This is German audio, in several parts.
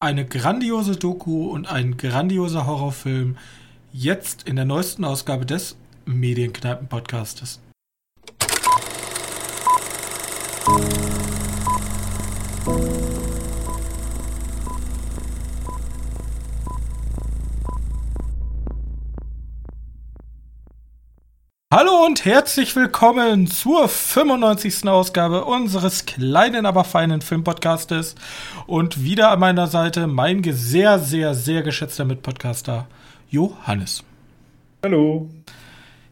eine grandiose Doku und ein grandioser Horrorfilm jetzt in der neuesten Ausgabe des Medienkneipen-Podcastes. Und herzlich willkommen zur 95. Ausgabe unseres kleinen, aber feinen Filmpodcastes. Und wieder an meiner Seite mein sehr, sehr, sehr geschätzter Mitpodcaster Johannes. Hallo.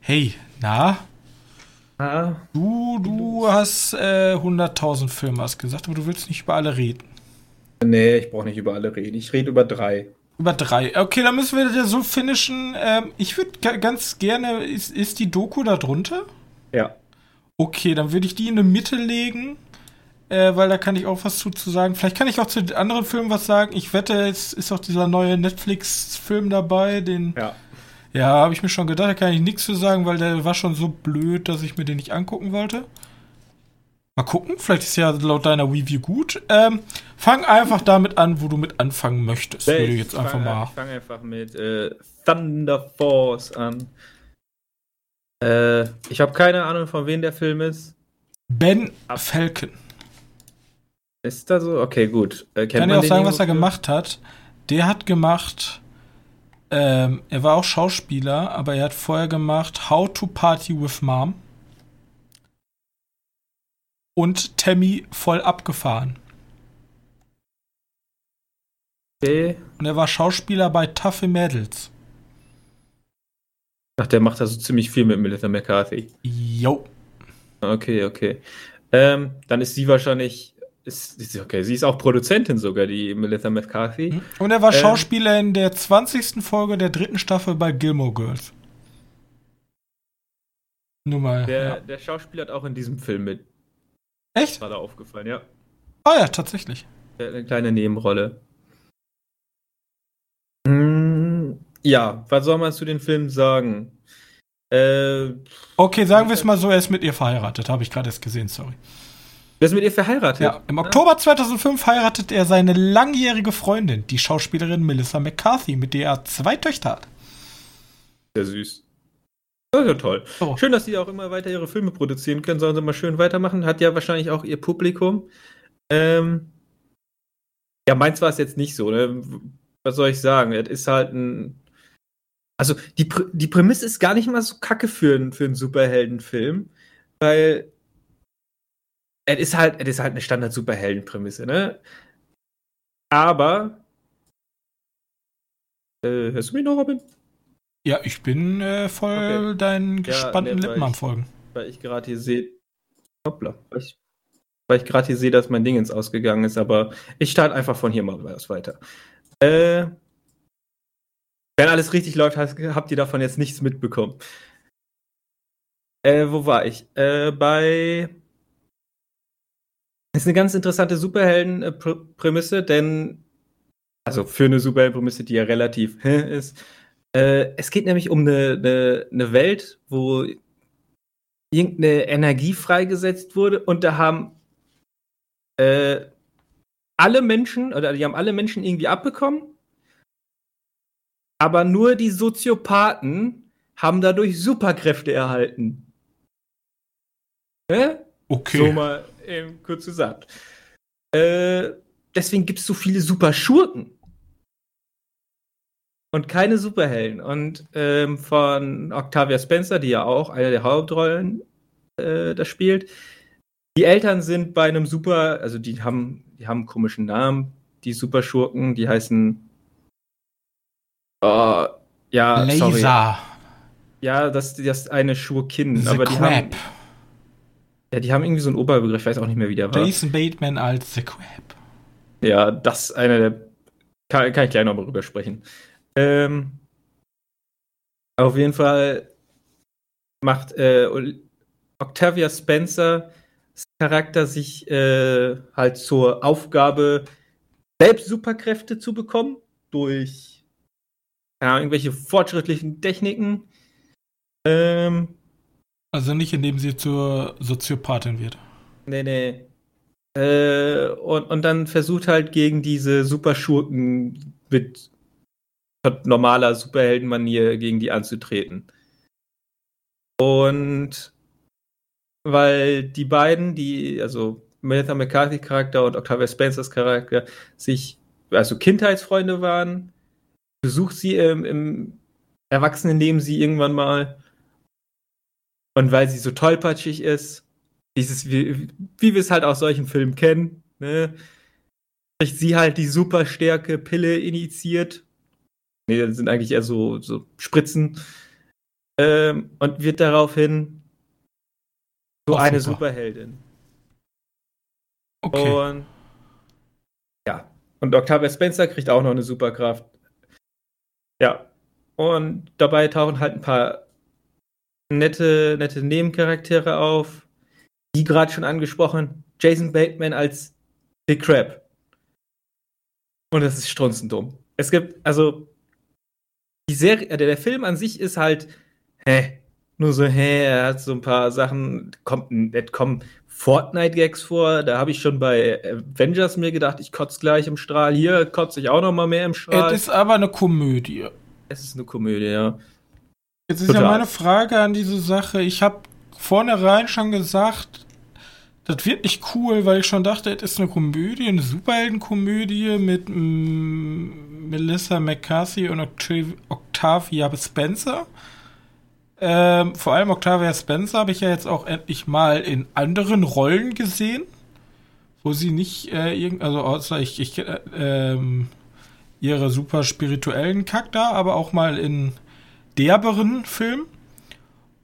Hey, na? Ah, Du, du hast äh, 100.000 Filme, hast gesagt, aber du willst nicht über alle reden. nee, ich brauche nicht über alle reden. Ich rede über drei. Über drei. Okay, dann müssen wir das so finishen. Ähm, ich würde ganz gerne. Ist, ist die Doku da drunter? Ja. Okay, dann würde ich die in die Mitte legen. Äh, weil da kann ich auch was zu, zu sagen. Vielleicht kann ich auch zu den anderen Filmen was sagen. Ich wette, es ist auch dieser neue Netflix-Film dabei. Den, Ja. ja, habe ich mir schon gedacht, da kann ich nichts zu sagen, weil der war schon so blöd, dass ich mir den nicht angucken wollte. Mal gucken, vielleicht ist ja laut deiner Review gut. Ähm, fang einfach damit an, wo du mit anfangen möchtest. Würde ich jetzt einfach fange mal. ich fang einfach mit äh, Thunder Force an. Äh, ich habe keine Ahnung, von wem der Film ist. Ben Falcon. Ist da so? Okay, gut. Äh, Kann dir auch sagen, was er gemacht hat. Der hat gemacht, ähm, er war auch Schauspieler, aber er hat vorher gemacht How to Party with Mom und Tammy voll abgefahren. Okay. Und er war Schauspieler bei Tough Mädels. Ach, der macht da so ziemlich viel mit Melissa McCarthy. Jo. Okay, okay. Ähm, dann ist sie wahrscheinlich. Ist, ist, okay, sie ist auch Produzentin sogar, die Melissa McCarthy. Und er war Ähm. Schauspieler in der 20. Folge der dritten Staffel bei Gilmore Girls. Nur mal. Der, ja. der Schauspieler hat auch in diesem Film mit. Echt? Gerade aufgefallen, ja. Ah ja, tatsächlich. Eine kleine Nebenrolle. Hm, Ja, was soll man zu den Filmen sagen? Äh, Okay, sagen wir es mal so, er ist mit ihr verheiratet. Habe ich gerade erst gesehen, sorry. wer ist mit ihr verheiratet? Ja, im Oktober 2005 heiratet er seine langjährige Freundin, die Schauspielerin Melissa McCarthy, mit der er zwei Töchter hat. Sehr süß. Das ist ja toll. So. Schön, dass sie auch immer weiter ihre Filme produzieren können. Sollen sie mal schön weitermachen. Hat ja wahrscheinlich auch ihr Publikum. Ähm, ja, meins war es jetzt nicht so. Ne? Was soll ich sagen? Es ist halt ein. Also, die, Prä- die Prämisse ist gar nicht mal so kacke für, einen- für einen Superheldenfilm, weil. Es ist halt, es ist halt eine Standard-Superhelden-Prämisse, ne? Aber. Äh, hörst du mich noch, Robin? Ja, ich bin äh, voll Okay. deinen gespannten ne, weil Lippen am ich- Folgen. weil ich gerade hier sehe. Hoppla. Weil ich, weil ich gerade hier sehe, dass mein Dingens ausgegangen ist, aber ich starte einfach von hier mal was weiter. Äh, wenn alles richtig läuft, habt ihr davon jetzt nichts mitbekommen. Äh, wo war ich? Äh, bei. Ist eine ganz interessante Superhelden-Prämisse, denn. Also für eine Superhelden-Prämisse, die ja relativ ist. Äh, es geht nämlich um eine, eine, eine Welt, wo irgendeine Energie freigesetzt wurde und da haben äh, alle Menschen, oder die haben alle Menschen irgendwie abbekommen, aber nur die Soziopathen haben dadurch Superkräfte erhalten. Ne? Okay. So mal eben kurz gesagt. Äh, deswegen gibt es so viele Superschurken. Und keine Superhelden. Und ähm, von Octavia Spencer, die ja auch eine der Hauptrollen äh, da spielt. Die Eltern sind bei einem Super, also die haben, die haben einen komischen Namen, die Superschurken, die heißen. Oh, ja, sorry. Laser. Ja, das, das ist eine Schurkin. The aber die haben, Crab. ja, die haben irgendwie so einen Oberbegriff, ich weiß auch nicht mehr, wie der war. Jason Bateman als The Crab. Ja, das ist einer der. Kann, kann ich gleich nochmal drüber sprechen. Ähm, auf jeden Fall macht äh, Octavia Spencer Charakter sich äh, halt zur Aufgabe, selbst Superkräfte zu bekommen durch Ahnung, irgendwelche fortschrittlichen Techniken. Ähm, Also nicht, indem sie zur Soziopathin wird. nee, nee. Äh, und, und dann versucht halt gegen diese Superschurken mit normaler Superheldenmanier gegen die anzutreten. Und weil die beiden, die, also Melissa McCarthy Charakter und Octavia Spencers Charakter, sich, also Kindheitsfreunde waren, besucht sie im, im Erwachsenenleben sie irgendwann mal. Und weil sie so tollpatschig ist, dieses, wie, wie wir es halt aus solchen Filmen kennen, ne, kriegt sie halt die Superstärke Pille initiiert. Nee, das sind eigentlich eher so, so Spritzen. Ähm, und wird daraufhin so oh, eine super. Superheldin. Okay. Und ja. Und Octavia Spencer kriegt auch noch eine Superkraft. Ja. Und dabei tauchen halt ein paar nette, nette Nebencharaktere auf. Wie gerade schon angesprochen, Jason Bateman als Big Crab. Und das ist strunzendumm. Es gibt, also, die Serie, der, der Film an sich ist halt, hä, nur so, hä, er hat so ein paar Sachen, kommt, nicht kommen Fortnite-Gags vor, da habe ich schon bei Avengers mir gedacht, ich kotze gleich im Strahl, hier kotze ich auch noch mal mehr im Strahl. Es ist aber eine Komödie. Es ist eine Komödie, ja. Jetzt ist Total. ja meine Frage an diese Sache, ich habe vornherein schon gesagt, das wird nicht cool, weil ich schon dachte, es ist eine Komödie, eine Superheldenkomödie mit mm, Melissa McCarthy und Octav Octavia Spencer. Ähm, vor allem Octavia Spencer habe ich ja jetzt auch endlich mal in anderen Rollen gesehen, wo sie nicht äh, irgend, also außer ich, ich äh, ähm, ihre super spirituellen Kack da, aber auch mal in derberen Filmen.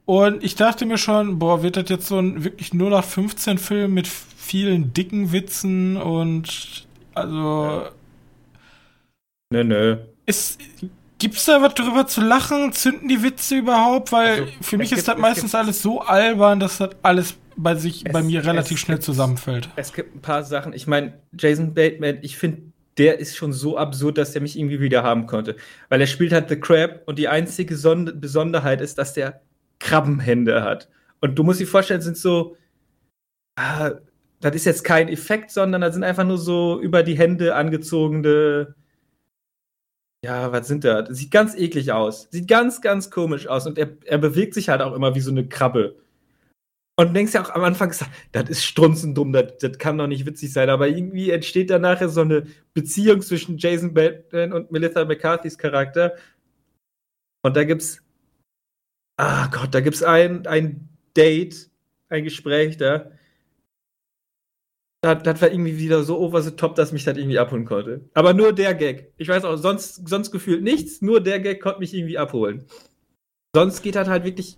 Und ich dachte mir schon, boah, wird das jetzt so ein wirklich 0815 Film mit vielen dicken Witzen und also. Nö, nö. Ist, gibt's da was drüber zu lachen? Zünden die Witze überhaupt? Weil also, für mich ist gibt, das meistens alles so albern, dass das alles bei sich, es, bei mir relativ schnell gibt, zusammenfällt. Es gibt ein paar Sachen. Ich meine, Jason Bateman, ich finde, der ist schon so absurd, dass der mich irgendwie wieder haben konnte. Weil er spielt halt The Crab und die einzige Son Besonderheit ist, dass der Krabbenhände hat. Und du musst dir vorstellen, sind so, ah, das ist jetzt kein Effekt, sondern das sind einfach nur so über die Hände angezogene, ja, was sind da? Das sieht ganz eklig aus. Sieht ganz, ganz komisch aus. Und er, er bewegt sich halt auch immer wie so eine Krabbe. Und du denkst ja auch am Anfang, das ist strunzendumm, das, das kann doch nicht witzig sein. Aber irgendwie entsteht da nachher so eine Beziehung zwischen Jason Bateman und Melissa McCarthy's Charakter. Und da gibt's Ah Gott, da gibt es ein, ein Date, ein Gespräch da. Das, das war irgendwie wieder so over the top, dass mich das irgendwie abholen konnte. Aber nur der Gag. Ich weiß auch, sonst, sonst gefühlt nichts, nur der Gag konnte mich irgendwie abholen. Sonst geht das halt wirklich.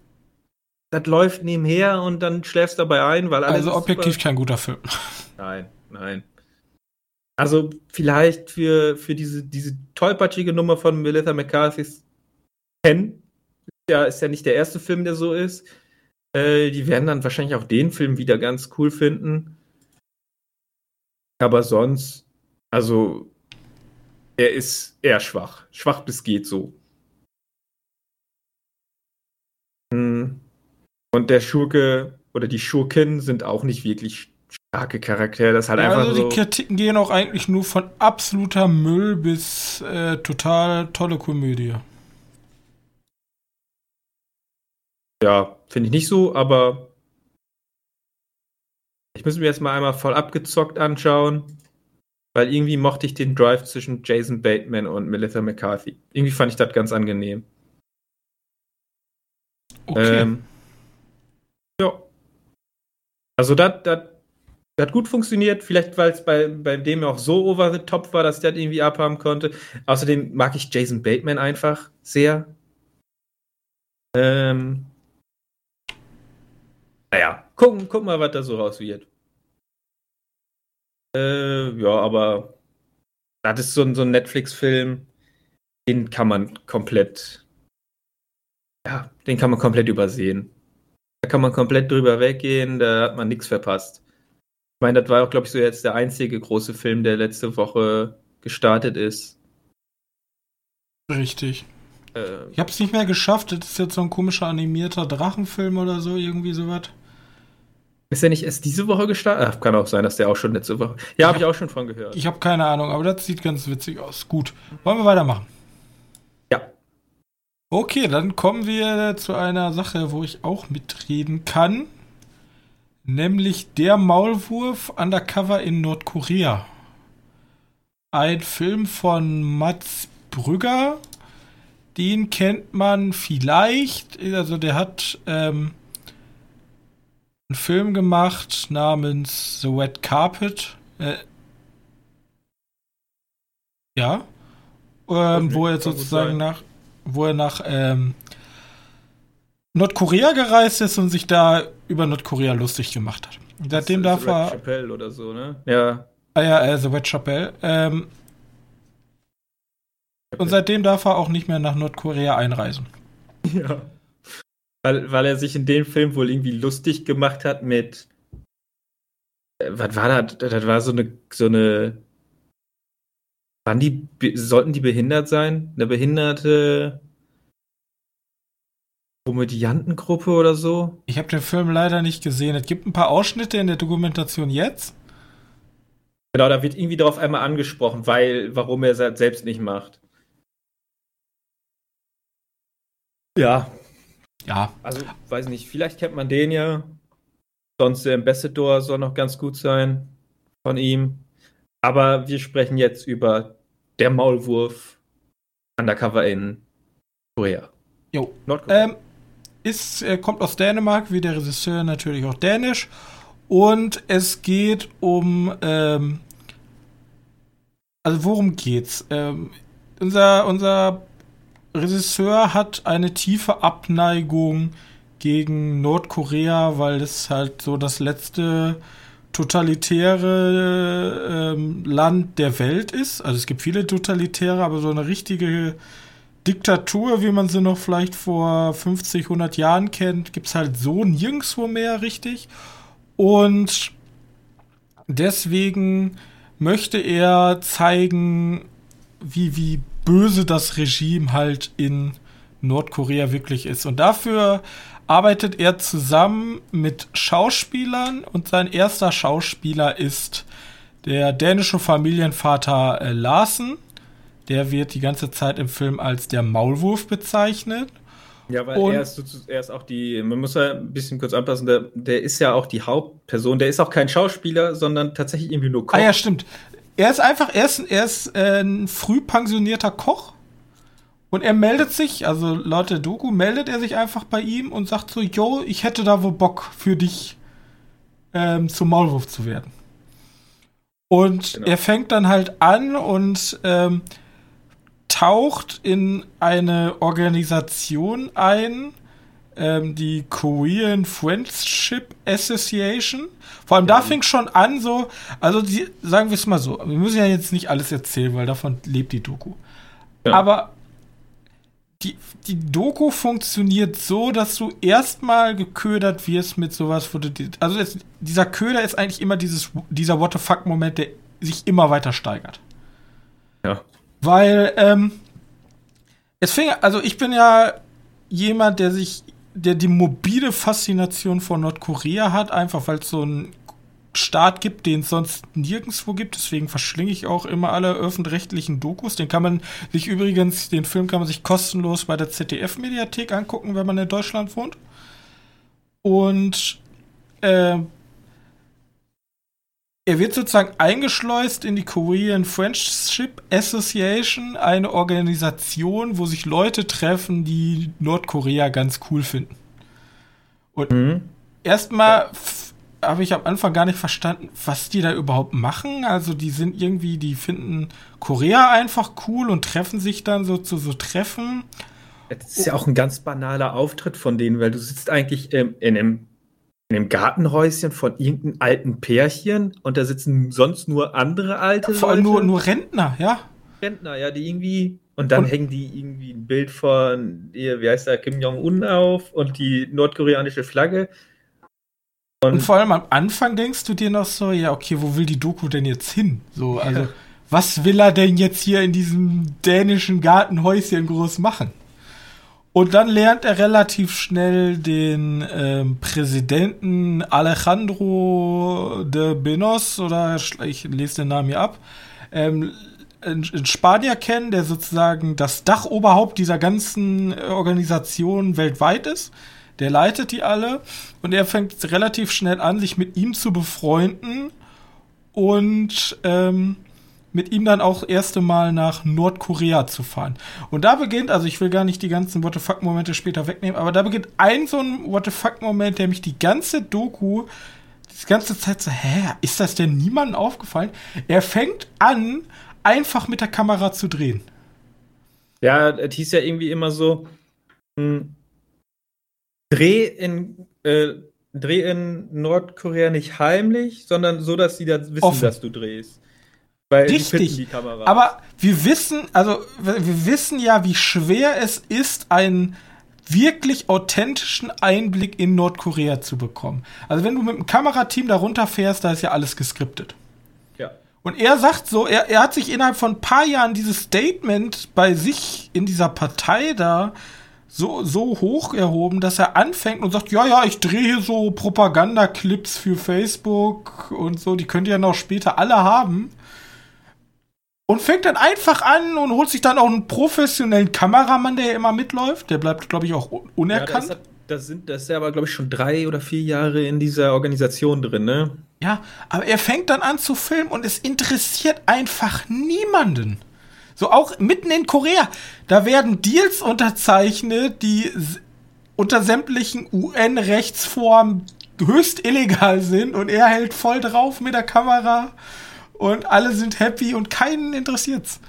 Das läuft nebenher und dann schläfst du dabei ein, weil alles. Also objektiv super... kein guter Film. Nein, nein. Also vielleicht für, für diese, diese tollpatschige Nummer von Melissa McCarthy's Pen ja, ist ja nicht der erste Film, der so ist. Äh, die werden dann wahrscheinlich auch den Film wieder ganz cool finden. Aber sonst, also, er ist eher schwach. Schwach bis geht so. Hm. Und der Schurke oder die Schurken sind auch nicht wirklich starke Charaktere. Das halt ja, einfach also die Kritiken gehen auch eigentlich nur von absoluter Müll bis äh, total tolle Komödie. Ja, finde ich nicht so, aber ich muss mir jetzt mal einmal voll abgezockt anschauen, weil irgendwie mochte ich den Drive zwischen Jason Bateman und Melissa McCarthy. Irgendwie fand ich das ganz angenehm. Okay. Ähm, ja. Also das hat gut funktioniert, vielleicht weil es bei, bei dem auch so over the top war, dass der das irgendwie abhaben konnte. Außerdem mag ich Jason Bateman einfach sehr. Ähm, naja, gucken, gucken mal, was da so raus wird. Äh, ja, aber das ist so ein, so ein Netflix-Film, den kann man komplett, ja, den kann man komplett übersehen. Da kann man komplett drüber weggehen, da hat man nichts verpasst. Ich meine, das war auch, glaube ich, so jetzt der einzige große Film, der letzte Woche gestartet ist. Richtig. Äh, ich habe es nicht mehr geschafft. Das ist jetzt so ein komischer animierter Drachenfilm oder so, irgendwie sowas. Ist er nicht erst diese Woche gestartet? Ach, kann auch sein, dass der auch schon letzte Woche. Ja, habe ich auch schon von gehört. Ich habe keine Ahnung, aber das sieht ganz witzig aus. Gut. Wollen wir weitermachen? Ja. Okay, dann kommen wir zu einer Sache, wo ich auch mitreden kann. Nämlich der Maulwurf Undercover in Nordkorea. Ein Film von Mats Brügger. Den kennt man vielleicht. Also der hat ähm, einen Film gemacht namens The Wet Carpet. Äh, ja. Ähm, wo er sozusagen nach, wo er nach ähm, Nordkorea gereist ist und sich da über Nordkorea lustig gemacht hat. Seitdem darf er. Chappelle oder so, ne? Ja. Ah ja, äh, The Wet Chapelle. Ähm, und seitdem darf er auch nicht mehr nach Nordkorea einreisen. Ja. Weil, weil er sich in dem Film wohl irgendwie lustig gemacht hat mit. Äh, was war das? Das war so eine, so eine. Waren die, sollten die behindert sein? Eine behinderte Komödiantengruppe oder so? Ich habe den Film leider nicht gesehen. Es gibt ein paar Ausschnitte in der Dokumentation jetzt. Genau, da wird irgendwie darauf einmal angesprochen, weil, warum er es selbst nicht macht. Ja. Ja. Also, weiß nicht, vielleicht kennt man den ja. Sonst der Ambassador soll noch ganz gut sein von ihm. Aber wir sprechen jetzt über der Maulwurf Undercover in Korea. Jo. Nordkorea. Ähm, ist, er kommt aus Dänemark, wie der Regisseur natürlich auch dänisch. Und es geht um, ähm, also worum geht's? Ähm, unser, unser Regisseur hat eine tiefe Abneigung gegen Nordkorea, weil es halt so das letzte totalitäre ähm, Land der Welt ist. Also es gibt viele totalitäre, aber so eine richtige Diktatur, wie man sie noch vielleicht vor 50, 100 Jahren kennt, gibt es halt so nirgendwo mehr richtig. Und deswegen möchte er zeigen, wie, wie böse das Regime halt in Nordkorea wirklich ist. Und dafür arbeitet er zusammen mit Schauspielern und sein erster Schauspieler ist der dänische Familienvater äh, Larsen. Der wird die ganze Zeit im Film als der Maulwurf bezeichnet. Ja, weil er ist, er ist auch die, man muss ja ein bisschen kurz anpassen, der, der ist ja auch die Hauptperson, der ist auch kein Schauspieler, sondern tatsächlich irgendwie nur Koch. Ah ja, stimmt. Er ist einfach, er ist, er ist äh, ein früh pensionierter Koch. Und er meldet sich, also laut der Doku meldet er sich einfach bei ihm und sagt so, yo, ich hätte da wohl Bock für dich ähm, zum Maulwurf zu werden. Und genau. er fängt dann halt an und ähm, taucht in eine Organisation ein, ähm, die Korean Friendship Association. Vor allem ja. da fing schon an, so, also die, sagen wir es mal so, wir müssen ja jetzt nicht alles erzählen, weil davon lebt die Doku. Ja. Aber die, die Doku funktioniert so, dass du erstmal geködert wirst mit sowas, wo du, also es, dieser Köder ist eigentlich immer dieses, dieser What the fuck-Moment, der sich immer weiter steigert. Ja. Weil, ähm, es fing, also ich bin ja jemand, der sich, der die mobile Faszination von Nordkorea hat, einfach weil es so ein Staat gibt, den es sonst nirgendwo gibt. Deswegen verschlinge ich auch immer alle öffentlich-rechtlichen Dokus. Den kann man sich übrigens, den Film kann man sich kostenlos bei der ZDF-Mediathek angucken, wenn man in Deutschland wohnt. Und äh, er wird sozusagen eingeschleust in die Korean Friendship Association, eine Organisation, wo sich Leute treffen, die Nordkorea ganz cool finden. Und mhm. erstmal habe ich am Anfang gar nicht verstanden, was die da überhaupt machen. Also die sind irgendwie, die finden Korea einfach cool und treffen sich dann so zu so Treffen. Das ist ja auch ein ganz banaler Auftritt von denen, weil du sitzt eigentlich ähm, in, einem, in einem Gartenhäuschen von irgendeinem alten Pärchen und da sitzen sonst nur andere alte ja, Vor allem nur, nur Rentner, ja. Rentner, ja, die irgendwie und dann und, hängen die irgendwie ein Bild von, wie heißt der, Kim Jong-un auf und die nordkoreanische Flagge. Und, und, vor allem am Anfang denkst du dir noch so, ja, okay, wo will die Doku denn jetzt hin? So, also, ja. was will er denn jetzt hier in diesem dänischen Gartenhäuschen groß machen? Und dann lernt er relativ schnell den ähm, Präsidenten Alejandro de Benos, oder ich lese den Namen hier ab, ähm, in, in Spanier kennen, der sozusagen das Dachoberhaupt dieser ganzen Organisation weltweit ist. Der leitet die alle und er fängt relativ schnell an, sich mit ihm zu befreunden und ähm, mit ihm dann auch das erste Mal nach Nordkorea zu fahren. Und da beginnt, also ich will gar nicht die ganzen What the fuck-Momente später wegnehmen, aber da beginnt ein so ein What the fuck-Moment, der mich die ganze Doku, die ganze Zeit so, hä, ist das denn niemandem aufgefallen? Er fängt an, einfach mit der Kamera zu drehen. Ja, es hieß ja irgendwie immer so, mh, hm, Dreh in, äh, Dreh in Nordkorea nicht heimlich, sondern so, dass sie da wissen, Offen. dass du drehst. Weil Richtig. die Kamera. Aber wir wissen, also wir wissen ja, wie schwer es ist, einen wirklich authentischen Einblick in Nordkorea zu bekommen. Also wenn du mit dem Kamerateam da runterfährst, da ist ja alles geskriptet. ja. Und er sagt so, er, er hat sich innerhalb von ein paar Jahren dieses Statement bei sich in dieser Partei da so, so hoch erhoben, dass er anfängt und sagt, ja, ja, ich drehe hier so Propagandaclips für Facebook und so, die könnt ihr ja noch später alle haben. Und fängt dann einfach an und holt sich dann auch einen professionellen Kameramann, der ja immer mitläuft. Der bleibt, glaube ich, auch un- Ja, unerkannt. das, sind, das ist ja aber, glaube ich, schon drei oder vier Jahre in dieser Organisation drin, ne? Ja, aber er fängt dann an zu filmen und es interessiert einfach niemanden. So auch mitten in Korea, da werden Deals unterzeichnet, die unter sämtlichen UN-Rechtsformen höchst illegal sind und er hält voll drauf mit der Kamera und alle sind happy und keinen interessiert's.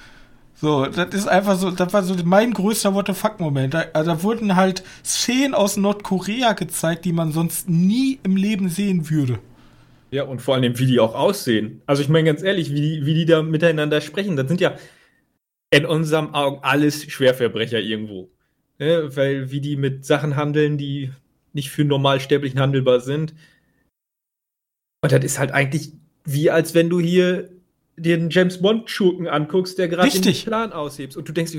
So, das ist einfach so, das war so mein größter What the fuck-Moment. Da, also da wurden halt Szenen aus Nordkorea gezeigt, die man sonst nie im Leben sehen würde. Ja, und vor allem, wie die auch aussehen. Also ich meine ganz ehrlich, wie die, wie die da miteinander sprechen, das sind ja in unseren Augen alles Schwerverbrecher irgendwo. Ne? Weil wie die mit Sachen handeln, die nicht für Normalsterblichen handelbar sind. Und das ist halt eigentlich wie als wenn du hier den James Bond Schurken anguckst, der gerade den. Plan aushebst und du denkst,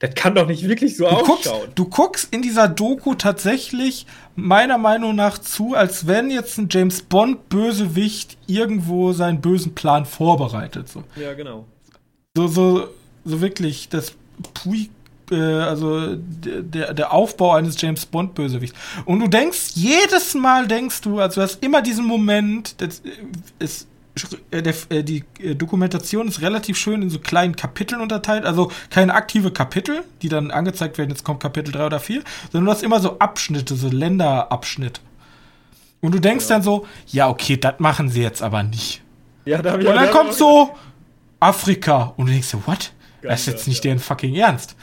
das kann doch nicht wirklich so Du guckst, ausschauen. du guckst in dieser Doku tatsächlich meiner Meinung nach zu, als wenn jetzt ein James Bond Bösewicht irgendwo seinen bösen Plan vorbereitet. So, Ja, genau. so, so, so wirklich das Pui, äh, also der- der, Aufbau eines James Bond Bösewichts. Und du denkst, jedes Mal denkst du, also du hast immer diesen Moment, das ist äh, der, äh, die äh, Dokumentation ist relativ schön in so kleinen Kapiteln unterteilt, also keine aktive Kapitel, die dann angezeigt werden, jetzt kommt Kapitel 3 oder 4, sondern du hast immer so Abschnitte, so Länderabschnitt. Und du denkst dann so, ja, okay, das machen sie jetzt aber nicht. Ja, da Und da dann kommt so Afrika und du denkst so, what? Das ist jetzt nicht ja. deren fucking Ernst.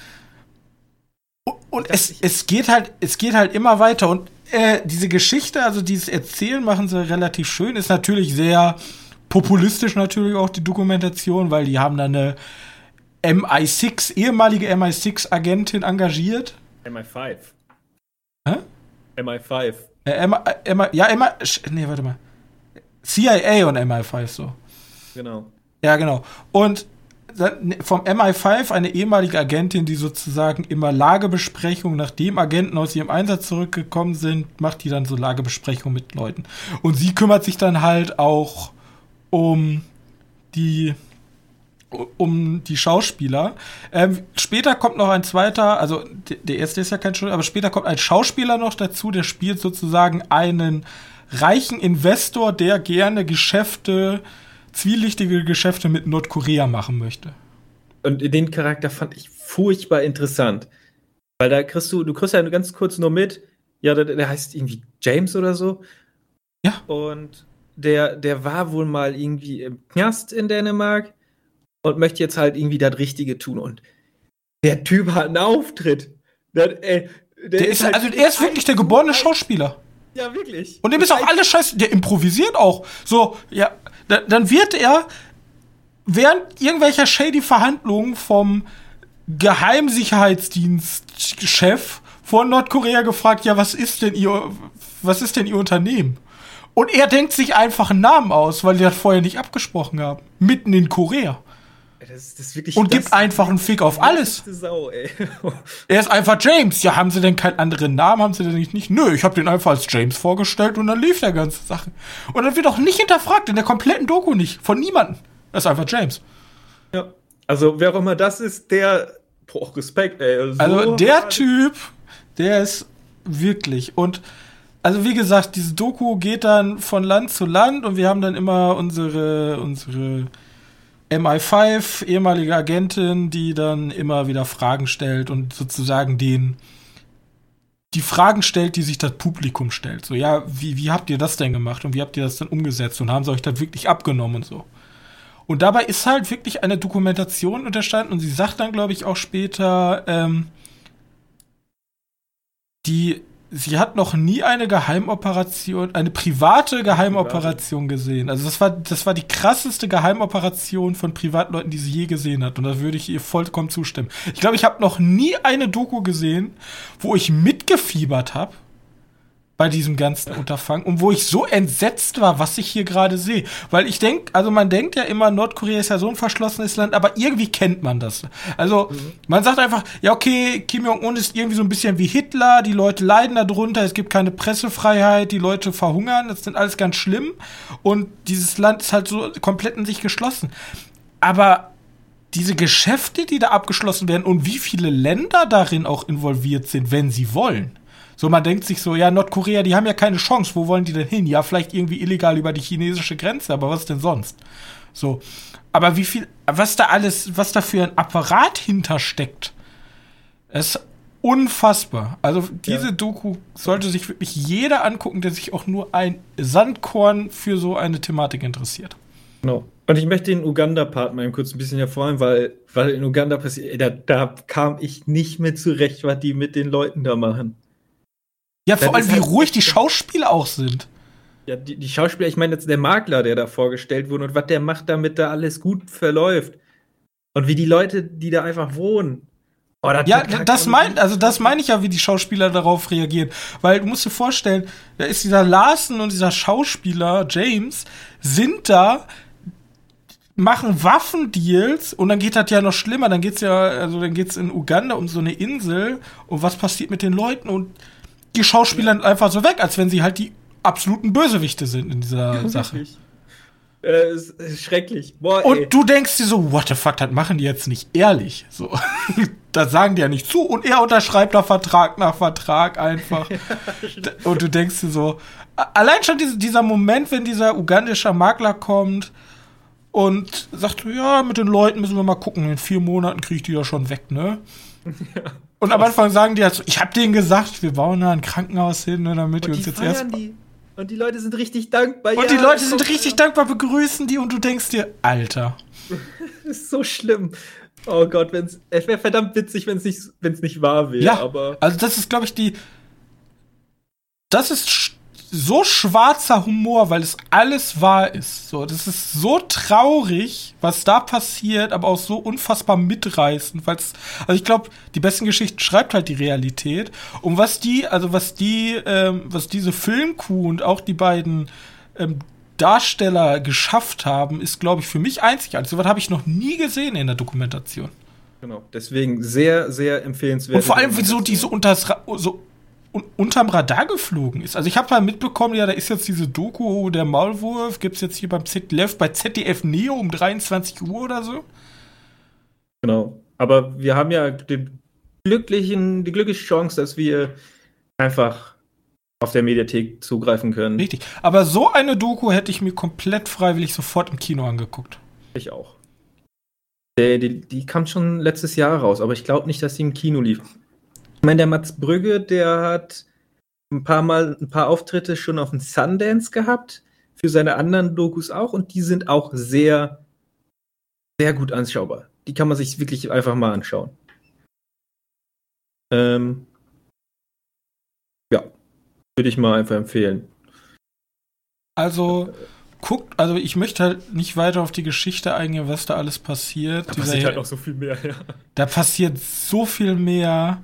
Und, es, es geht halt, es geht halt immer weiter und äh, diese Geschichte, also dieses Erzählen machen sie relativ schön, ist natürlich sehr populistisch natürlich auch die Dokumentation, weil die haben da eine MI6, ehemalige MI6-Agentin engagiert. MI5. Hä? MI5. Äh, MI, MI, ja, MI, nee, warte mal. CIA und MI5 so. Genau. Ja, genau. Und dann vom MI5 eine ehemalige Agentin, die sozusagen immer Lagebesprechungen, nachdem Agenten aus ihrem Einsatz zurückgekommen sind, macht die dann so Lagebesprechungen mit Leuten. Und sie kümmert sich dann halt auch um die um die Schauspieler. Ähm, später kommt noch ein zweiter, also der, erste ist ja kein Schauspieler, aber später kommt ein Schauspieler noch dazu, der spielt sozusagen einen reichen Investor, der gerne Geschäfte, zwielichtige Geschäfte mit Nordkorea machen möchte. Und den Charakter fand ich furchtbar interessant. Weil da kriegst du, du kriegst ja ganz kurz nur mit, ja, der, der heißt irgendwie James oder so. Ja. Und der, der war wohl mal irgendwie im Knast in Dänemark und möchte jetzt halt irgendwie das Richtige tun. Und der Typ hat einen Auftritt. Der, ey, Der ist, halt also er ist wirklich der geborene Schauspieler. Ja, wirklich. Und dem ist auch alles scheiße. Der improvisiert auch. So, ja, da, dann wird er während irgendwelcher shady Verhandlungen vom Geheimsicherheitsdienstchef von Nordkorea gefragt, ja, was ist denn ihr, was ist denn ihr Unternehmen? Und er denkt sich einfach einen Namen aus, weil die das vorher nicht abgesprochen haben. Mitten in Korea. Das, das und gibt einfach einen Fick auf alles. Sau, er ist einfach James. Ja, haben sie denn keinen anderen Namen? Haben sie denn nicht? nicht? Nö, ich habe den einfach als James vorgestellt und dann lief der ganze Sache. Und dann wird auch nicht hinterfragt, in der kompletten Doku nicht. Von niemandem. Er ist einfach James. Ja. Also, wer auch immer das ist, der. Boah, Respekt, ey. So also, der Typ, der ist wirklich. Und also wie gesagt, diese Doku geht dann von Land zu Land und wir haben dann immer unsere, unsere MI5, ehemalige Agentin, die dann immer wieder Fragen stellt und sozusagen den die Fragen stellt, die sich das Publikum stellt. So, ja, wie, wie habt ihr das denn gemacht und wie habt ihr das denn umgesetzt und haben sie euch das wirklich abgenommen und so. Und dabei ist halt wirklich eine Dokumentation unterstanden und sie sagt dann, glaube ich, auch später, ähm, die sie hat noch nie eine Geheimoperation, eine private Geheimoperation gesehen. Also das war, das war die krasseste Geheimoperation von Privatleuten, die sie je gesehen hat. Und da würde ich ihr vollkommen zustimmen. Ich glaube, ich habe noch nie eine Doku gesehen, wo ich mitgefiebert habe bei diesem ganzen Unterfangen und wo ich so entsetzt war, was ich hier gerade sehe. Weil ich denke, also man denkt ja immer, Nordkorea ist ja so ein verschlossenes Land, aber irgendwie kennt man das. Also mhm. man sagt einfach, ja okay, Kim Jong-un ist irgendwie so ein bisschen wie Hitler, die Leute leiden darunter, es gibt keine Pressefreiheit, die Leute verhungern, das sind alles ganz schlimm und dieses Land ist halt so komplett in sich geschlossen. Aber diese Geschäfte, die da abgeschlossen werden und wie viele Länder darin auch involviert sind, wenn sie wollen so, man denkt sich so, ja, Nordkorea, die haben ja keine Chance. Wo wollen die denn hin? Ja, vielleicht irgendwie illegal über die chinesische Grenze, aber was denn sonst? So. Aber wie viel, was da alles, was da für ein Apparat hintersteckt, ist unfassbar. Also diese ja. Doku sollte sich wirklich jeder angucken, der sich auch nur ein Sandkorn für so eine Thematik interessiert. Genau. Und ich möchte den Uganda-Part mal kurz ein bisschen hervorheben, weil, weil in Uganda passiert, da, da kam ich nicht mehr zurecht, was die mit den Leuten da machen. Ja, vor allem, wie halt ruhig die Schauspieler auch sind. Ja, die, die Schauspieler, ich meine jetzt der Makler, der da vorgestellt wurde und was der macht, damit da alles gut verläuft. Und wie die Leute, die da einfach wohnen. Oh, das ja, das meint, also das meine ich ja, wie die Schauspieler darauf reagieren. Weil du musst dir vorstellen, da ist dieser Larsen und dieser Schauspieler, James, sind da, machen Waffendeals und dann geht das ja noch schlimmer. Dann geht's ja, also dann geht's in Uganda um so eine Insel und was passiert mit den Leuten und die Schauspieler ja. einfach so weg, als wenn sie halt die absoluten Bösewichte sind in dieser ja, Sache. Äh, ist, ist schrecklich. Boah, und du denkst dir so, what the fuck, das machen die jetzt nicht ehrlich. So. das sagen die ja nicht zu. Und er unterschreibt da Vertrag nach Vertrag einfach. und du denkst dir so, allein schon diese, dieser Moment, wenn dieser ugandische Makler kommt und sagt, ja, mit den Leuten müssen wir mal gucken, in vier Monaten kriege ich die ja schon weg, ne? Ja. Und am Anfang sagen die halt ich hab denen gesagt, wir bauen da ein Krankenhaus hin, ne, damit die uns jetzt erst. Die. Und die Leute sind richtig dankbar. Und ja, die Leute sind richtig dankbar, begrüßen die und du denkst dir, Alter. das ist so schlimm. Oh Gott, wenn's, es wäre verdammt witzig, wenn es nicht, wenn's nicht wahr wäre. Ja, aber also das ist, glaube ich, die. Das ist so schwarzer Humor, weil es alles wahr ist. So, das ist so traurig, was da passiert, aber auch so unfassbar mitreißend, weil es, also ich glaube, die besten Geschichten schreibt halt die Realität. Und was die, also was die, ähm, was diese Filmkuh und auch die beiden ähm, Darsteller geschafft haben, ist, glaube ich, für mich einzigartig. So was habe ich noch nie gesehen in der Dokumentation. Genau, deswegen sehr, sehr empfehlenswert. Und vor allem, wie so diese unter so unterm Radar geflogen ist. Also ich habe mal mitbekommen, ja, da ist jetzt diese Doku, der Maulwurf, gibt es jetzt hier beim ZDF, bei ZDF Neo um 23 Uhr oder so. Genau. Aber wir haben ja den glücklichen, die glückliche Chance, dass wir einfach auf der Mediathek zugreifen können. Richtig. Aber so eine Doku hätte ich mir komplett freiwillig sofort im Kino angeguckt. Ich auch. Die, die, die kam schon letztes Jahr raus, aber ich glaube nicht, dass sie im Kino lief. Ich meine, der Mats Brügge, der hat ein paar Mal ein paar Auftritte schon auf dem Sundance gehabt, für seine anderen Dokus auch, und die sind auch sehr, sehr gut anschaubar. Die kann man sich wirklich einfach mal anschauen. Ähm, ja, würde ich mal einfach empfehlen. Also, guckt, also ich möchte halt nicht weiter auf die Geschichte eingehen, was da alles passiert. Da passiert halt noch so viel mehr, ja. Da passiert so viel mehr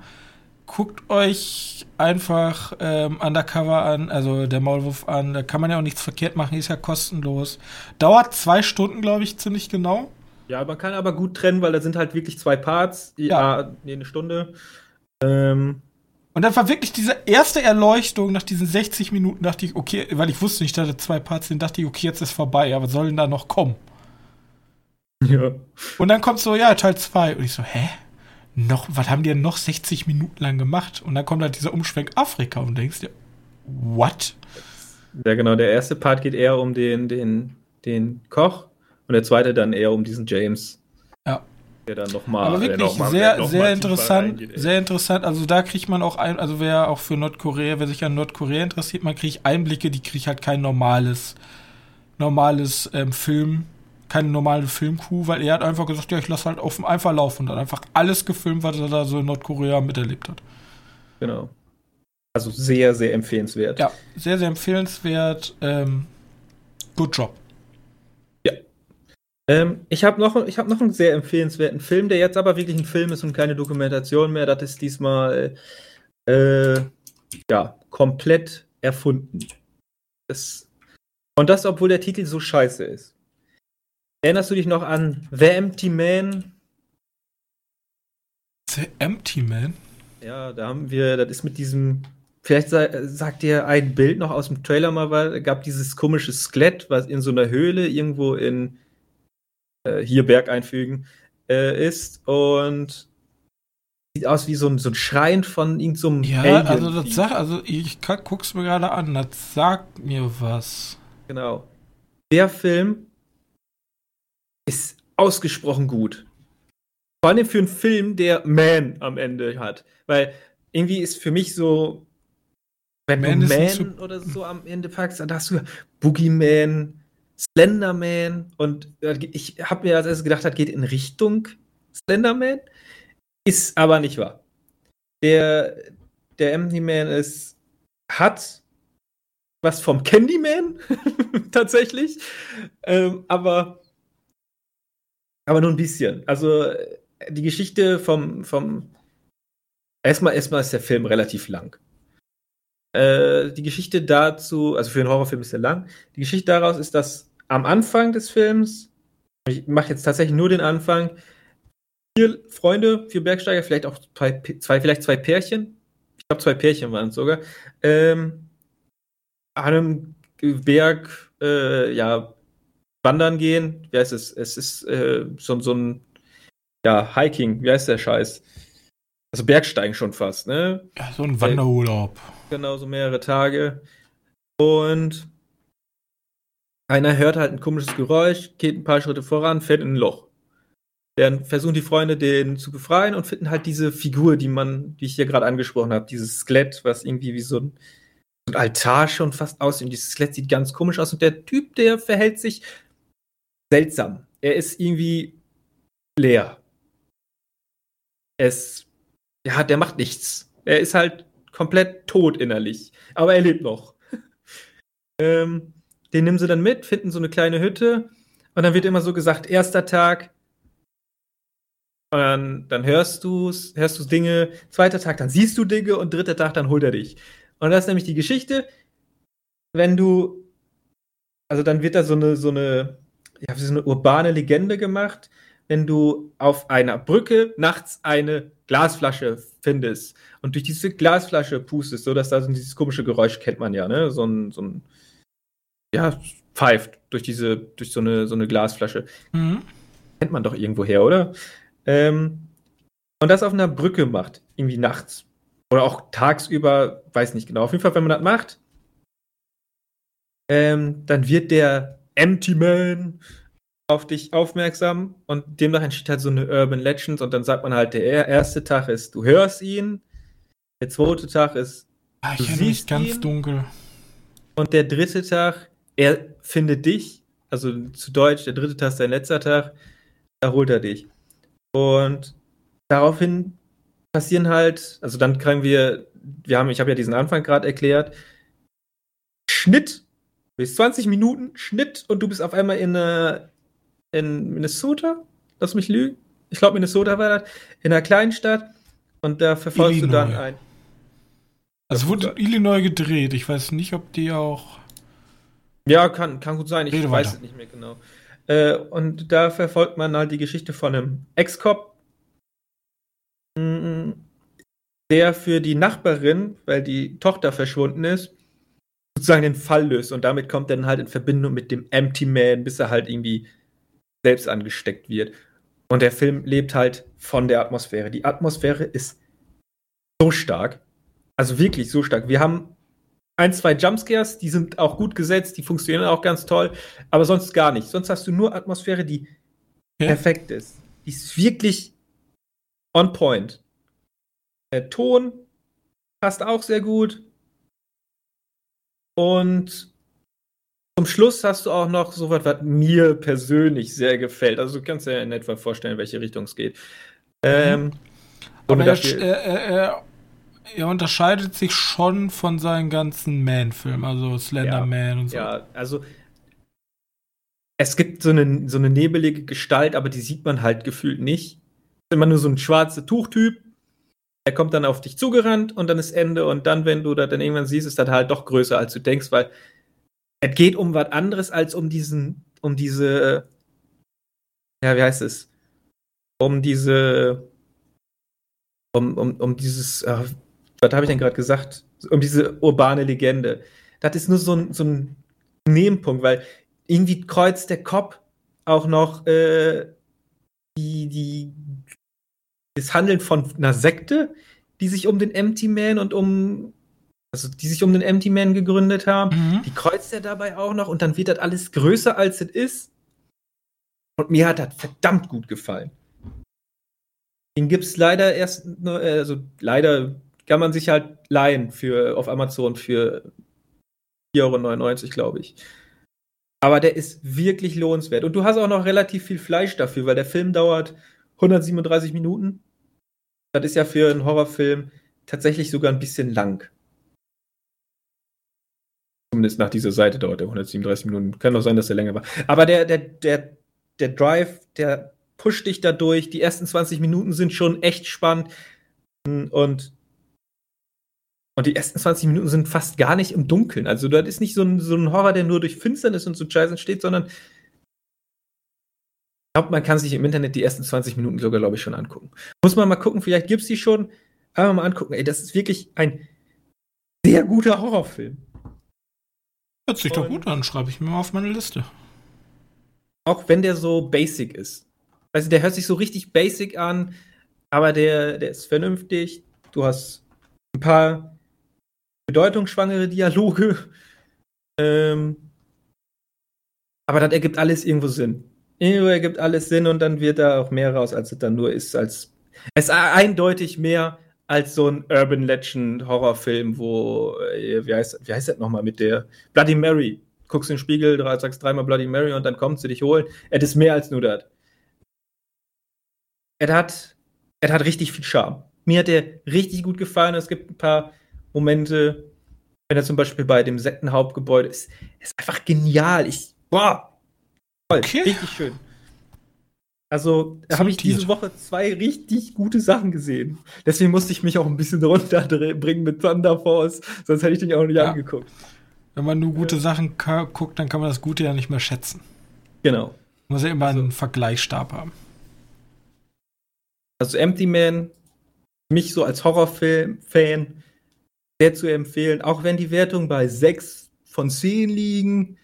guckt euch einfach ähm, Undercover an, also der Maulwurf an. Da kann man ja auch nichts verkehrt machen, ist ja kostenlos. Dauert zwei Stunden, glaube ich, ziemlich genau. Ja, man kann aber gut trennen, weil da sind halt wirklich zwei Parts, ja, ja nee, eine Stunde. Ähm, und dann war wirklich diese erste Erleuchtung nach diesen 60 Minuten, dachte ich, okay, weil ich wusste nicht, dass da zwei Parts sind, dachte ich, okay, jetzt ist vorbei, aber sollen da noch kommen? Ja. Und dann kommt so, ja, Teil 2. Und ich so, hä? Noch, was haben die denn noch 60 Minuten lang gemacht? Und dann kommt halt dieser Umschwenk Afrika und denkst dir, what? Ja, genau, der erste Part geht eher um den, den, den Koch und der zweite dann eher um diesen James. Ja. Der dann nochmal. Aber wirklich noch mal, sehr, sehr interessant. Sehr interessant. Also da kriegt man auch ein, also wer auch für Nordkorea, wer sich an Nordkorea interessiert, man kriegt Einblicke, die kriegt halt kein normales, normales ähm, Film, keine normale Filmcrew, weil er hat einfach gesagt, ja, ich lasse halt auf dem einfach laufen und dann einfach alles gefilmt, was er da so in Nordkorea miterlebt hat. Genau. Also sehr, sehr empfehlenswert. Ja, sehr, sehr empfehlenswert. Ähm, good job. Ja. Ähm, ich habe noch, hab noch einen sehr empfehlenswerten Film, der jetzt aber wirklich ein Film ist und keine Dokumentation mehr. Das ist diesmal äh, ja, komplett erfunden. Das, und das, obwohl der Titel so scheiße ist. Erinnerst du dich noch an The Empty Man? The Empty Man? Ja, da haben wir, das ist mit diesem, vielleicht sagt ihr ein Bild noch aus dem Trailer mal, weil gab dieses komische Skelett, was in so einer Höhle irgendwo in äh, hier Berg einfügen äh, ist und sieht aus wie so ein, so ein Schrein von irgendeinem so Ja, Alien also das sagt, also ich guck's mir gerade an, das sagt mir was. Genau. Der Film ist ausgesprochen gut. Vor allem für einen Film, der Man am Ende hat. Weil irgendwie ist für mich so, wenn Man du Man oder so am Ende packst, dann hast du Boogeyman, Slenderman und äh, ich habe mir als erstes gedacht, das geht in Richtung Slenderman. Ist aber nicht wahr. Der, der Empty Man ist, hat was vom Candyman tatsächlich, ähm, aber aber nur ein bisschen. Also die Geschichte vom, vom erstmal, erstmal ist der Film relativ lang. Äh, die Geschichte dazu, also für einen Horrorfilm ist er lang. Die Geschichte daraus ist, dass am Anfang des Films, ich mache jetzt tatsächlich nur den Anfang, vier Freunde, vier Bergsteiger, vielleicht auch zwei, zwei vielleicht zwei Pärchen, ich glaube zwei Pärchen waren es sogar, ähm, an einem Berg, äh, ja, wandern gehen. Wie heißt es? Es ist äh, so, so ein ja, Hiking, wie heißt der Scheiß? Also Bergsteigen schon fast, ne? Ja, so ein Wanderurlaub. Genau, so mehrere Tage. Und einer hört halt ein komisches Geräusch, geht ein paar Schritte voran, fällt in ein Loch. Dann versuchen die Freunde, den zu befreien und finden halt diese Figur, die man, die ich hier gerade angesprochen habe, dieses Skelett, was irgendwie wie so ein, so ein Altar schon fast aussieht. Und dieses Skelett sieht ganz komisch aus. Und der Typ, der verhält sich seltsam. Er ist irgendwie leer. Es, ja, der macht nichts. Er ist halt komplett tot innerlich. Aber er lebt noch. ähm, den nehmen sie dann mit, finden so eine kleine Hütte und dann wird immer so gesagt, erster Tag. Und dann, dann hörst du hörst du Dinge, zweiter Tag, dann siehst du Dinge und dritter Tag, dann holt er dich. Und das ist nämlich die Geschichte, wenn du, also dann wird da so eine, so eine, ich habe so eine urbane Legende gemacht, wenn du auf einer Brücke nachts eine Glasflasche findest und durch diese Glasflasche pustest, so dass da so dieses komische Geräusch kennt man ja, ne? So ein, so ein ja, pfeift durch diese, durch so eine, so eine Glasflasche. Mhm. Kennt man doch irgendwo her, oder? Ähm, und das auf einer Brücke macht, irgendwie nachts. Oder auch tagsüber, weiß nicht genau. Auf jeden Fall, wenn man das macht, ähm, dann wird der Empty Man. Auf dich aufmerksam. Und demnach entsteht halt so eine Urban Legend und dann sagt man halt, der erste Tag ist, du hörst ihn, der zweite Tag ist, ja, du siehst ganz ihn, dunkel. Und der dritte Tag, er findet dich, also zu Deutsch, der dritte Tag ist dein letzter Tag, da holt er dich. Und daraufhin passieren halt, also dann kriegen wir, wir haben, ich habe ja diesen Anfang gerade erklärt, Schnitt bis 20 Minuten Schnitt und du bist auf einmal in, äh, in Minnesota. Lass mich lügen. Ich glaube, Minnesota war das. In einer kleinen Stadt. Und da verfolgst Illinois. du dann ein. Also wurde Illinois gedreht. Ich weiß nicht, ob die auch. Ja, kann, kann gut sein. Ich Rede weiß weiter. es nicht mehr genau. Äh, und da verfolgt man halt die Geschichte von einem Ex-Cop, mm, der für die Nachbarin, weil die Tochter verschwunden ist, sozusagen den Fall löst. Und damit kommt er dann halt in Verbindung mit dem Empty Man, bis er halt irgendwie selbst angesteckt wird. Und der Film lebt halt von der Atmosphäre. Die Atmosphäre ist so stark. Also wirklich so stark. Wir haben ein, zwei Jumpscares, die sind auch gut gesetzt, die funktionieren auch ganz toll, aber sonst gar nicht. Sonst hast du nur Atmosphäre, die ja. perfekt ist. Die ist wirklich on point. Der Ton passt auch sehr gut. Und zum Schluss hast du auch noch so was, was mir persönlich sehr gefällt. Also du kannst dir in etwa vorstellen, in welche Richtung es geht. Ähm, mhm. Aber er, er, er, er, unterscheidet sich schon von seinen ganzen Man-Filmen, also Slender ja, Man und so. Ja, also es gibt so eine, so eine nebelige Gestalt, aber die sieht man halt gefühlt nicht. Immer nur so ein schwarzer Tuchtyp. Er kommt dann auf dich zugerannt und dann ist Ende. Und dann, wenn du das dann irgendwann siehst, ist das halt doch größer, als du denkst, weil es geht um was anderes als um diesen, um diese, ja, wie heißt es? Um diese, um, um, um dieses, äh, was habe ich denn gerade gesagt? Um diese urbane Legende. Das ist nur so ein, so ein Nebenpunkt, weil irgendwie kreuzt der Kopf auch noch äh, die, die, das Handeln von einer Sekte, die sich um den Empty Man und um also die sich um den Empty Man gegründet haben. Mhm. Die kreuzt er dabei auch noch und dann wird das alles größer, als es ist. Und mir hat das verdammt gut gefallen. Den gibt es leider erst, äh, also leider kann man sich halt leihen für, auf Amazon für 4,99 Euro, glaube ich. Aber der ist wirklich lohnenswert. Und du hast auch noch relativ viel Fleisch dafür, weil der Film dauert 137 Minuten. Das ist ja für einen Horrorfilm tatsächlich sogar ein bisschen lang. Zumindest nach dieser Seite dauert der 137 Minuten. Kann doch sein, dass er länger war. Aber der, der, der, der Drive, der pusht dich da durch. Die ersten 20 Minuten sind schon echt spannend. Und, und die ersten 20 Minuten sind fast gar nicht im Dunkeln. Also, das ist nicht so ein, so ein Horror, der nur durch Finsternis und so Scheiß entsteht, sondern glaube, man kann sich im Internet die ersten 20 Minuten sogar, glaube ich, schon angucken. Muss man mal gucken, vielleicht gibt es die schon. Aber mal angucken. Ey, das ist wirklich ein sehr guter Horrorfilm. Hört sich doch gut an, schreibe ich mir mal auf meine Liste. Auch wenn der so basic ist. Also der hört sich so richtig basic an, aber der, der ist vernünftig. Du hast ein paar bedeutungsschwangere Dialoge. Ähm, aber das ergibt alles irgendwo Sinn. Irgendwo ergibt alles Sinn und dann wird da auch mehr raus, als es dann nur ist. Als es ist eindeutig mehr als so ein Urban Legend Horrorfilm, wo, äh, wie heißt, wie heißt das nochmal mit der Bloody Mary? Guckst in den Spiegel, sagst dreimal Bloody Mary und dann kommt sie dich holen. Es ist mehr als nur das. Er hat, er hat richtig viel Charme. Mir hat er richtig gut gefallen. Es gibt ein paar Momente, wenn er zum Beispiel bei dem Sektenhauptgebäude ist, ist einfach genial. Ich, boah, toll, okay. richtig schön. Also habe ich diese Woche zwei richtig gute Sachen gesehen. Deswegen musste ich mich auch ein bisschen runterbringen mit Thunder Force, sonst hätte ich den auch nicht ja. angeguckt. Wenn man nur gute ja. Sachen guckt, dann kann man das Gute ja nicht mehr schätzen. Genau. Muss ja immer also, einen Vergleichsstab haben. Also Empty Man, mich so als Horrorfilm-Fan sehr zu empfehlen, auch wenn die Wertungen bei 6 von 10 liegen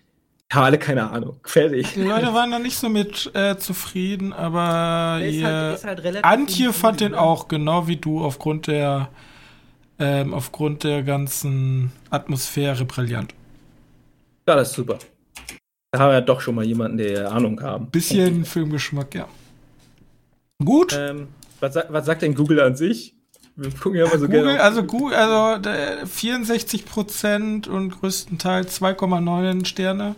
ja, alle keine Ahnung. Fertig. Die Leute waren da nicht so mit äh, zufrieden, aber ist halt, ist halt Antje fand den auch, genau wie du, aufgrund der ähm, aufgrund der ganzen Atmosphäre brillant. Ja, das ist super. Da haben wir ja doch schon mal jemanden, der Ahnung haben. Bisschen Filmgeschmack, ja. Gut. Ähm, was, was, sagt denn Google an sich? Wir gucken ja mal so Google, gerne. Also Google, also 64% und größtenteils 2,9 Sterne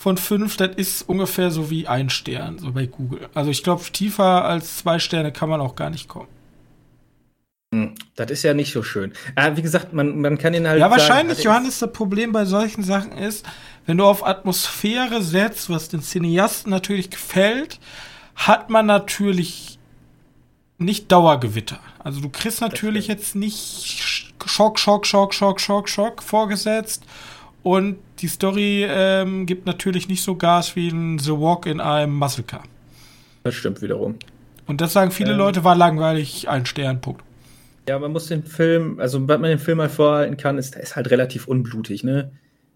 von 5. Das ist ungefähr so wie ein Stern, so bei Google. Also ich glaube, tiefer als zwei Sterne kann man auch gar nicht kommen. Hm, das ist ja nicht so schön. Äh, wie gesagt, man, man kann ihn halt. Ja, wahrscheinlich, sagen, Johannes, das Problem bei solchen Sachen ist, wenn du auf Atmosphäre setzt, was den Cineasten natürlich gefällt, hat man natürlich nicht Dauergewitter. Also du kriegst natürlich jetzt nicht Schock, Schock, Schock, Schock, Schock, Schock vorgesetzt und die Story ähm, gibt natürlich nicht so Gas wie in The Walk in einem Muscle Car. Das stimmt wiederum. Und das sagen viele ähm, Leute, war langweilig, ein Stern, Punkt. Ja, man muss den Film, also was man den Film mal vorhalten kann, ist, ist halt relativ unblutig, ne?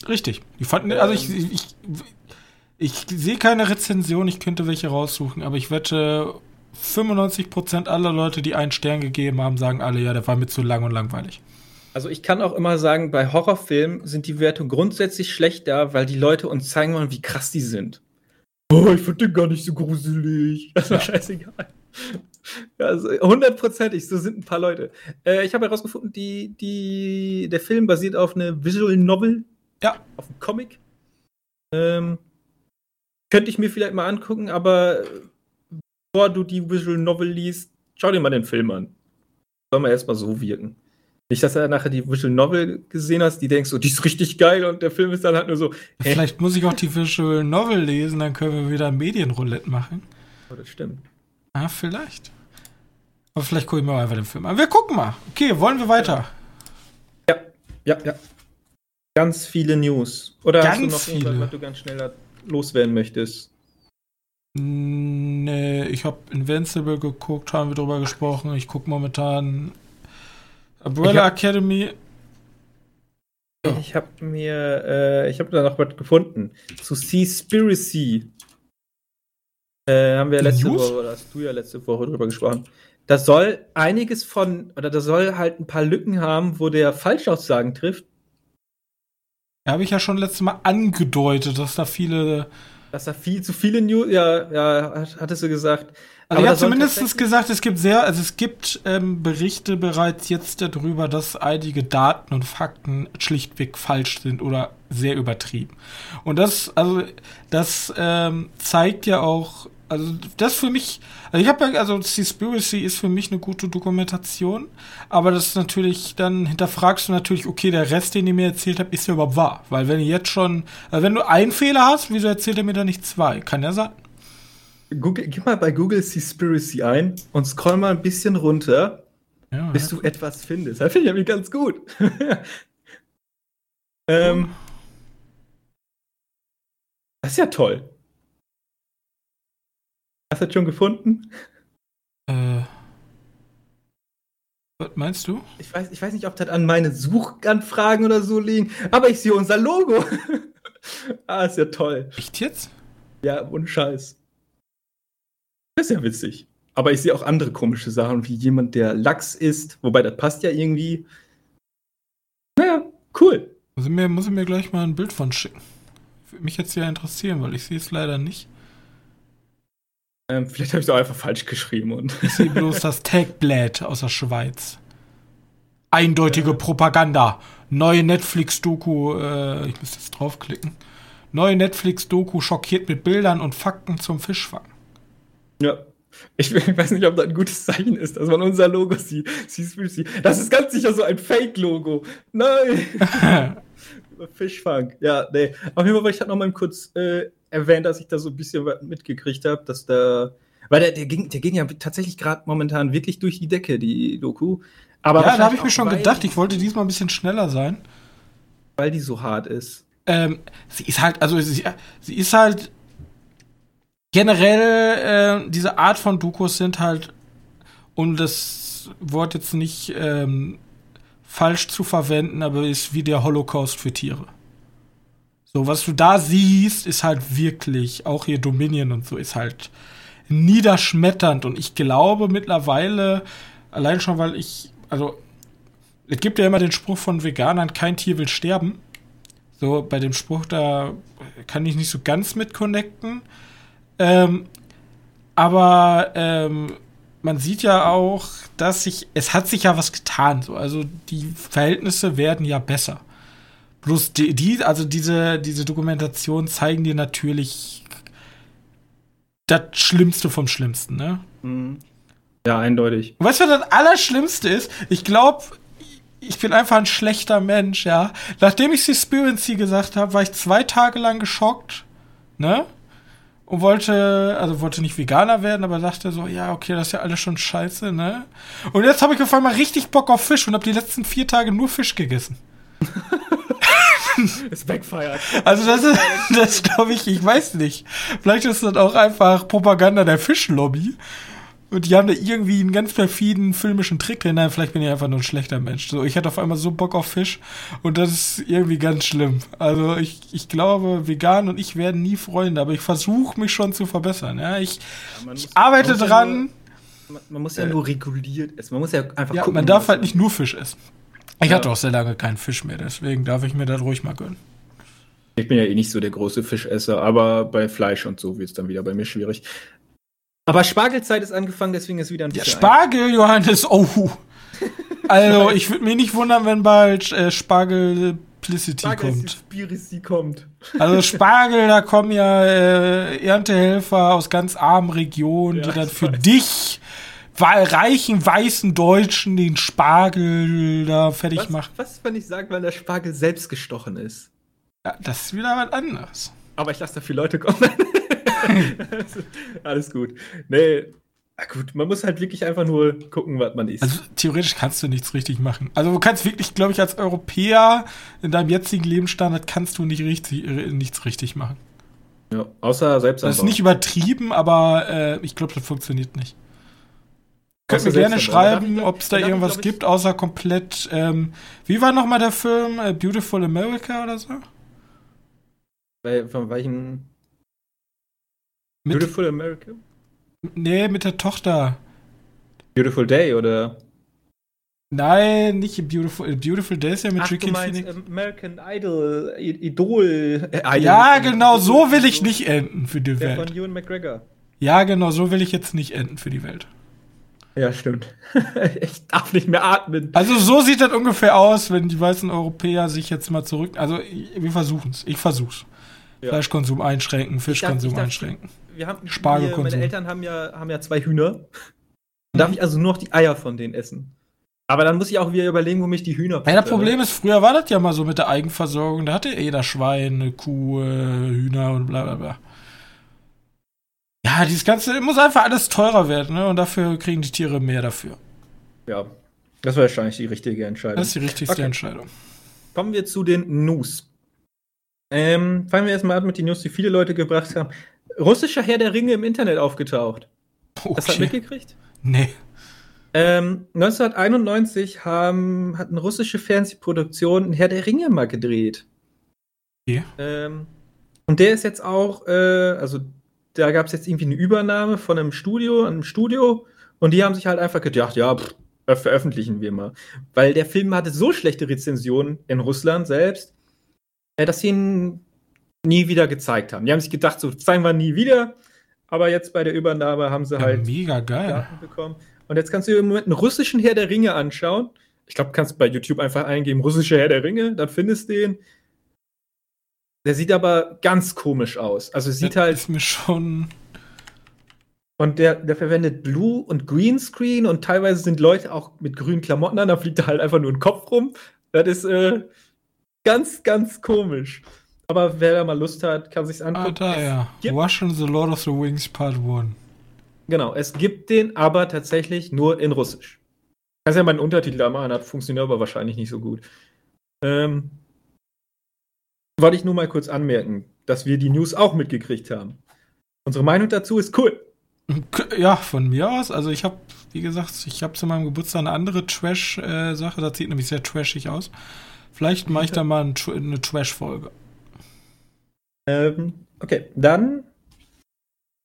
Richtig. Die fanden, also ich, ich, ich, ich sehe keine Rezension, ich könnte welche raussuchen, aber ich wette, 95% aller Leute, die einen Stern gegeben haben, sagen alle, ja, der war mir zu lang und langweilig. Also ich kann auch immer sagen, bei Horrorfilmen sind die Wertungen grundsätzlich schlechter, weil die Leute uns zeigen wollen, wie krass die sind. Oh, ich finde den gar nicht so gruselig. Das ist ja. scheißegal. Also hundertprozentig, so sind ein paar Leute. Äh, ich habe herausgefunden, die, die, der Film basiert auf einer Visual Novel. Ja. Auf einem Comic. Ähm, könnte ich mir vielleicht mal angucken, aber bevor du die Visual Novel liest, schau dir mal den Film an. Soll mal erstmal so wirken. Nicht, dass er nachher die Visual Novel gesehen hast, die denkst so, die ist richtig geil und der Film ist dann halt nur so. Hä? Vielleicht muss ich auch die Visual Novel lesen, dann können wir wieder Medienroulette machen. Oh, das stimmt. Ah, vielleicht. Aber vielleicht gucken wir mal einfach den Film an. Wir gucken mal. Okay, wollen wir weiter? Ja, ja, ja. Ganz viele News. Oder ganz hast du noch viele. irgendwas, was du ganz schneller loswerden möchtest? Nee, ich habe Invincible geguckt, haben wir drüber gesprochen. Ich gucke momentan Umbrella hab, Academy. Ich habe mir, äh, ich habe da noch was gefunden. Zu Seaspiracy. Äh, haben wir letzte News? Woche, oder hast du ja letzte Woche drüber gesprochen. Das soll einiges von, oder das soll halt ein paar Lücken haben, wo der Falschaussagen trifft. Ja, habe ich ja schon letztes Mal angedeutet, dass da viele. Dass da viel zu viele News, ja, ja, hattest du gesagt. Aber ich habe zumindest gesagt, es gibt sehr, also es gibt ähm, Berichte bereits jetzt darüber, dass einige Daten und Fakten schlichtweg falsch sind oder sehr übertrieben. Und das, also das ähm, zeigt ja auch also das für mich, also ich habe ja, also Seaspiracy ist für mich eine gute Dokumentation, aber das ist natürlich, dann hinterfragst du natürlich, okay, der Rest, den ihr mir erzählt habt, ist ja überhaupt wahr. Weil wenn du jetzt schon, also wenn du einen Fehler hast, wieso erzählt er mir da nicht zwei? Kann ja sein. Google, gib mal bei Google Seaspiracy ein und scroll mal ein bisschen runter, ja, bis ja. du etwas findest. Das finde ich nämlich ganz gut. ähm, das ist ja toll. Hast du das schon gefunden? Äh. Was meinst du? Ich weiß, ich weiß nicht, ob das an meine Suchanfragen oder so liegen, aber ich sehe unser Logo. ah, ist ja toll. Echt jetzt? Ja, ohne Scheiß. Das ist ja witzig. Aber ich sehe auch andere komische Sachen, wie jemand, der Lachs isst, wobei das passt ja irgendwie. Naja, cool. Muss ich mir, muss ich mir gleich mal ein Bild von schicken. Würde mich jetzt ja interessieren, weil ich sehe es leider nicht. Ähm, vielleicht habe ich es auch einfach falsch geschrieben. Und ich sehe bloß das Tagblatt aus der Schweiz. Eindeutige äh. Propaganda. Neue Netflix-Doku, äh, ich muss jetzt draufklicken. Neue Netflix-Doku schockiert mit Bildern und Fakten zum Fischfang. Ja. Ich, ich, weiß nicht, ob das ein gutes Zeichen ist, dass man unser Logo sieht. Das ist ganz sicher so ein Fake-Logo. Nein! Fischfang. Ja, nee. Auf jeden Fall wollte ich halt noch mal kurz äh, erwähnt, dass ich da so ein bisschen mitgekriegt habe, dass da. Weil der, der, ging, der ging ja tatsächlich gerade momentan wirklich durch die Decke, die Doku. Aber ja, da habe ich mir schon gedacht, ich wollte diesmal ein bisschen schneller sein. Weil die so hart ist. Ähm, sie ist halt, also sie, sie ist halt generell, äh, diese Art von Dokus sind halt, um das Wort jetzt nicht ähm, falsch zu verwenden, aber ist wie der Holocaust für Tiere. So, was du da siehst, ist halt wirklich, auch hier Dominion und so, ist halt niederschmetternd. Und ich glaube mittlerweile, allein schon, weil ich, also, es gibt ja immer den Spruch von Veganern, kein Tier will sterben. So, bei dem Spruch, da kann ich nicht so ganz mit connecten. Ähm, aber ähm, man sieht ja auch, dass sich, es hat sich ja was getan. So. Also die Verhältnisse werden ja besser. Bloß die, die, also diese, diese Dokumentation zeigen dir natürlich das Schlimmste vom Schlimmsten, ne? Mhm. Ja, eindeutig. Und weißt du, was das Allerschlimmste ist? Ich glaube, ich bin einfach ein schlechter Mensch, ja. Nachdem ich Seaspiracy gesagt habe, war ich zwei Tage lang geschockt, ne? Und wollte, also wollte nicht Veganer werden, aber dachte so, ja, okay, das ist ja alles schon scheiße, ne? Und jetzt habe ich auf einmal richtig Bock auf Fisch und habe die letzten vier Tage nur Fisch gegessen. Es backfired. Also das ist, das glaube ich, ich weiß nicht. Vielleicht ist das auch einfach Propaganda der Fischlobby. Und die haben da irgendwie einen ganz perfiden filmischen Trick drin. Nein, vielleicht bin ich einfach nur ein schlechter Mensch. So, ich hatte auf einmal so Bock auf Fisch und das ist irgendwie ganz schlimm. Also ich, ich glaube, vegan und ich werden nie Freunde, aber ich versuche mich schon zu verbessern. Ja, ich, man ich arbeite ja dran. nur- Man, man muss ja nur reguliert essen. Man muss ja einfach ja, gucken. man darf halt nicht nur Fisch essen. Ich Ja. hatte auch sehr lange keinen Fisch mehr, deswegen darf ich mir das ruhig mal gönnen. Ich bin ja eh nicht so der große Fischesser, aber bei Fleisch und so wird es dann wieder bei mir schwierig. Aber Spargelzeit ist angefangen, deswegen ist wieder ein Ja, bisschen. Spargel, Johannes, oh. Also, ich würde mich nicht wundern, wenn bald äh, Spargelplicity Spargel kommt. Spirici kommt. Also Spargel, da kommen ja äh, Erntehelfer aus ganz armen Regionen, Ja, die dann für weiß. dich, weil reichen weißen Deutschen, den Spargel da fertig Was, machen. was, wenn ich sage, weil der Spargel selbst gestochen ist? Ja, das ist wieder was anderes. Aber ich lasse da viele Leute kommen. Alles gut. Nee, na gut, man muss halt wirklich einfach nur gucken, was man isst. Also theoretisch kannst du nichts richtig machen. Also du kannst wirklich, glaube ich, als Europäer in deinem jetzigen Lebensstandard kannst du nicht richtig, äh, nichts richtig machen. ja, außer selbst Das ist nicht übertrieben, aber äh, ich glaube, das funktioniert nicht. Könnt mir gerne schreiben, ob es da irgendwas ich- gibt, außer komplett. Ähm, wie war nochmal der Film? Äh, Beautiful America oder so? Bei, von welchem Mit, Beautiful America? nee, mit der Tochter. Beautiful Day oder? Nein, nicht Beautiful. Beautiful Days ja mit Ach, du Joaquin meinst Phoenix. American Idol, Idol. Äh, Idol ja, genau, so will ich nicht enden für die Der Welt. von Ewan McGregor. Ja, genau, so will ich jetzt nicht enden für die Welt. Ja, stimmt. ich darf nicht mehr atmen. Also so sieht das ungefähr aus, wenn die weißen Europäer sich jetzt mal zurück. Also wir versuchen es. Ich versuch's. Ja. Fleischkonsum einschränken, Fischkonsum ich darf- einschränken. Wir haben, Spargelkonsum. Meine Eltern haben ja, haben ja zwei Hühner. Darf ich also nur noch die Eier von denen essen? Aber dann muss ich auch wieder überlegen, wo mich die Hühner Ja, das Problem ist, früher war das ja mal so mit der Eigenversorgung. Da hatte jeder Schwein, eine Kuh, äh, Hühner und bla bla bla. Ja, dieses Ganze muss einfach alles teurer werden, ne? Und dafür kriegen die Tiere mehr dafür. Ja, das war wahrscheinlich die richtige Entscheidung. Das ist die richtigste Okay. Entscheidung. Kommen wir zu den News. Ähm, fangen wir erstmal an mit den News, die viele Leute gebracht haben. Russischer Herr der Ringe im Internet aufgetaucht. Das hat Okay. mitgekriegt? Nee. Ähm, 1991 haben, hat eine russische Fernsehproduktion Herr der Ringe mal gedreht. Okay. Ähm, und der ist jetzt auch, äh, also da gab es jetzt irgendwie eine Übernahme von einem Studio, einem Studio, und die haben sich halt einfach gedacht, ja, pff, veröffentlichen wir mal. Weil der Film hatte so schlechte Rezensionen in Russland selbst, dass sie ihn nie wieder gezeigt haben. Die haben sich gedacht, so zeigen wir nie wieder, aber jetzt bei der Übernahme haben sie Ja, halt mega geil. Daten bekommen. Und jetzt kannst du dir im Moment einen russischen Herr der Ringe anschauen. Ich glaube, du kannst bei YouTube einfach eingeben, russischer Herr der Ringe, dann findest du den. Der sieht aber ganz komisch aus. Also sieht das halt, ist mir schon. und der, der verwendet Blue und Greenscreen und teilweise sind Leute auch mit grünen Klamotten an, da fliegt da halt einfach nur ein Kopf rum. Das ist äh, ganz, ganz komisch. Aber wer da mal Lust hat, kann sich's Ah, angucken. da, ja. gibt- Russian The Lord of the Wings Part 1. Genau, es gibt den aber tatsächlich nur in Russisch. Kannst ja mal einen Untertitel da machen, hat funktioniert aber wahrscheinlich nicht so gut. Ähm, wollte ich nur mal kurz anmerken, dass wir die News auch mitgekriegt haben. Unsere Meinung dazu ist cool. Ja, von mir aus. Also ich habe, wie gesagt, ich habe zu meinem Geburtstag eine andere Trash-Sache. Das sieht nämlich sehr trashig aus. Vielleicht mache ich da mal ein, eine Trash-Folge. Ähm, okay, dann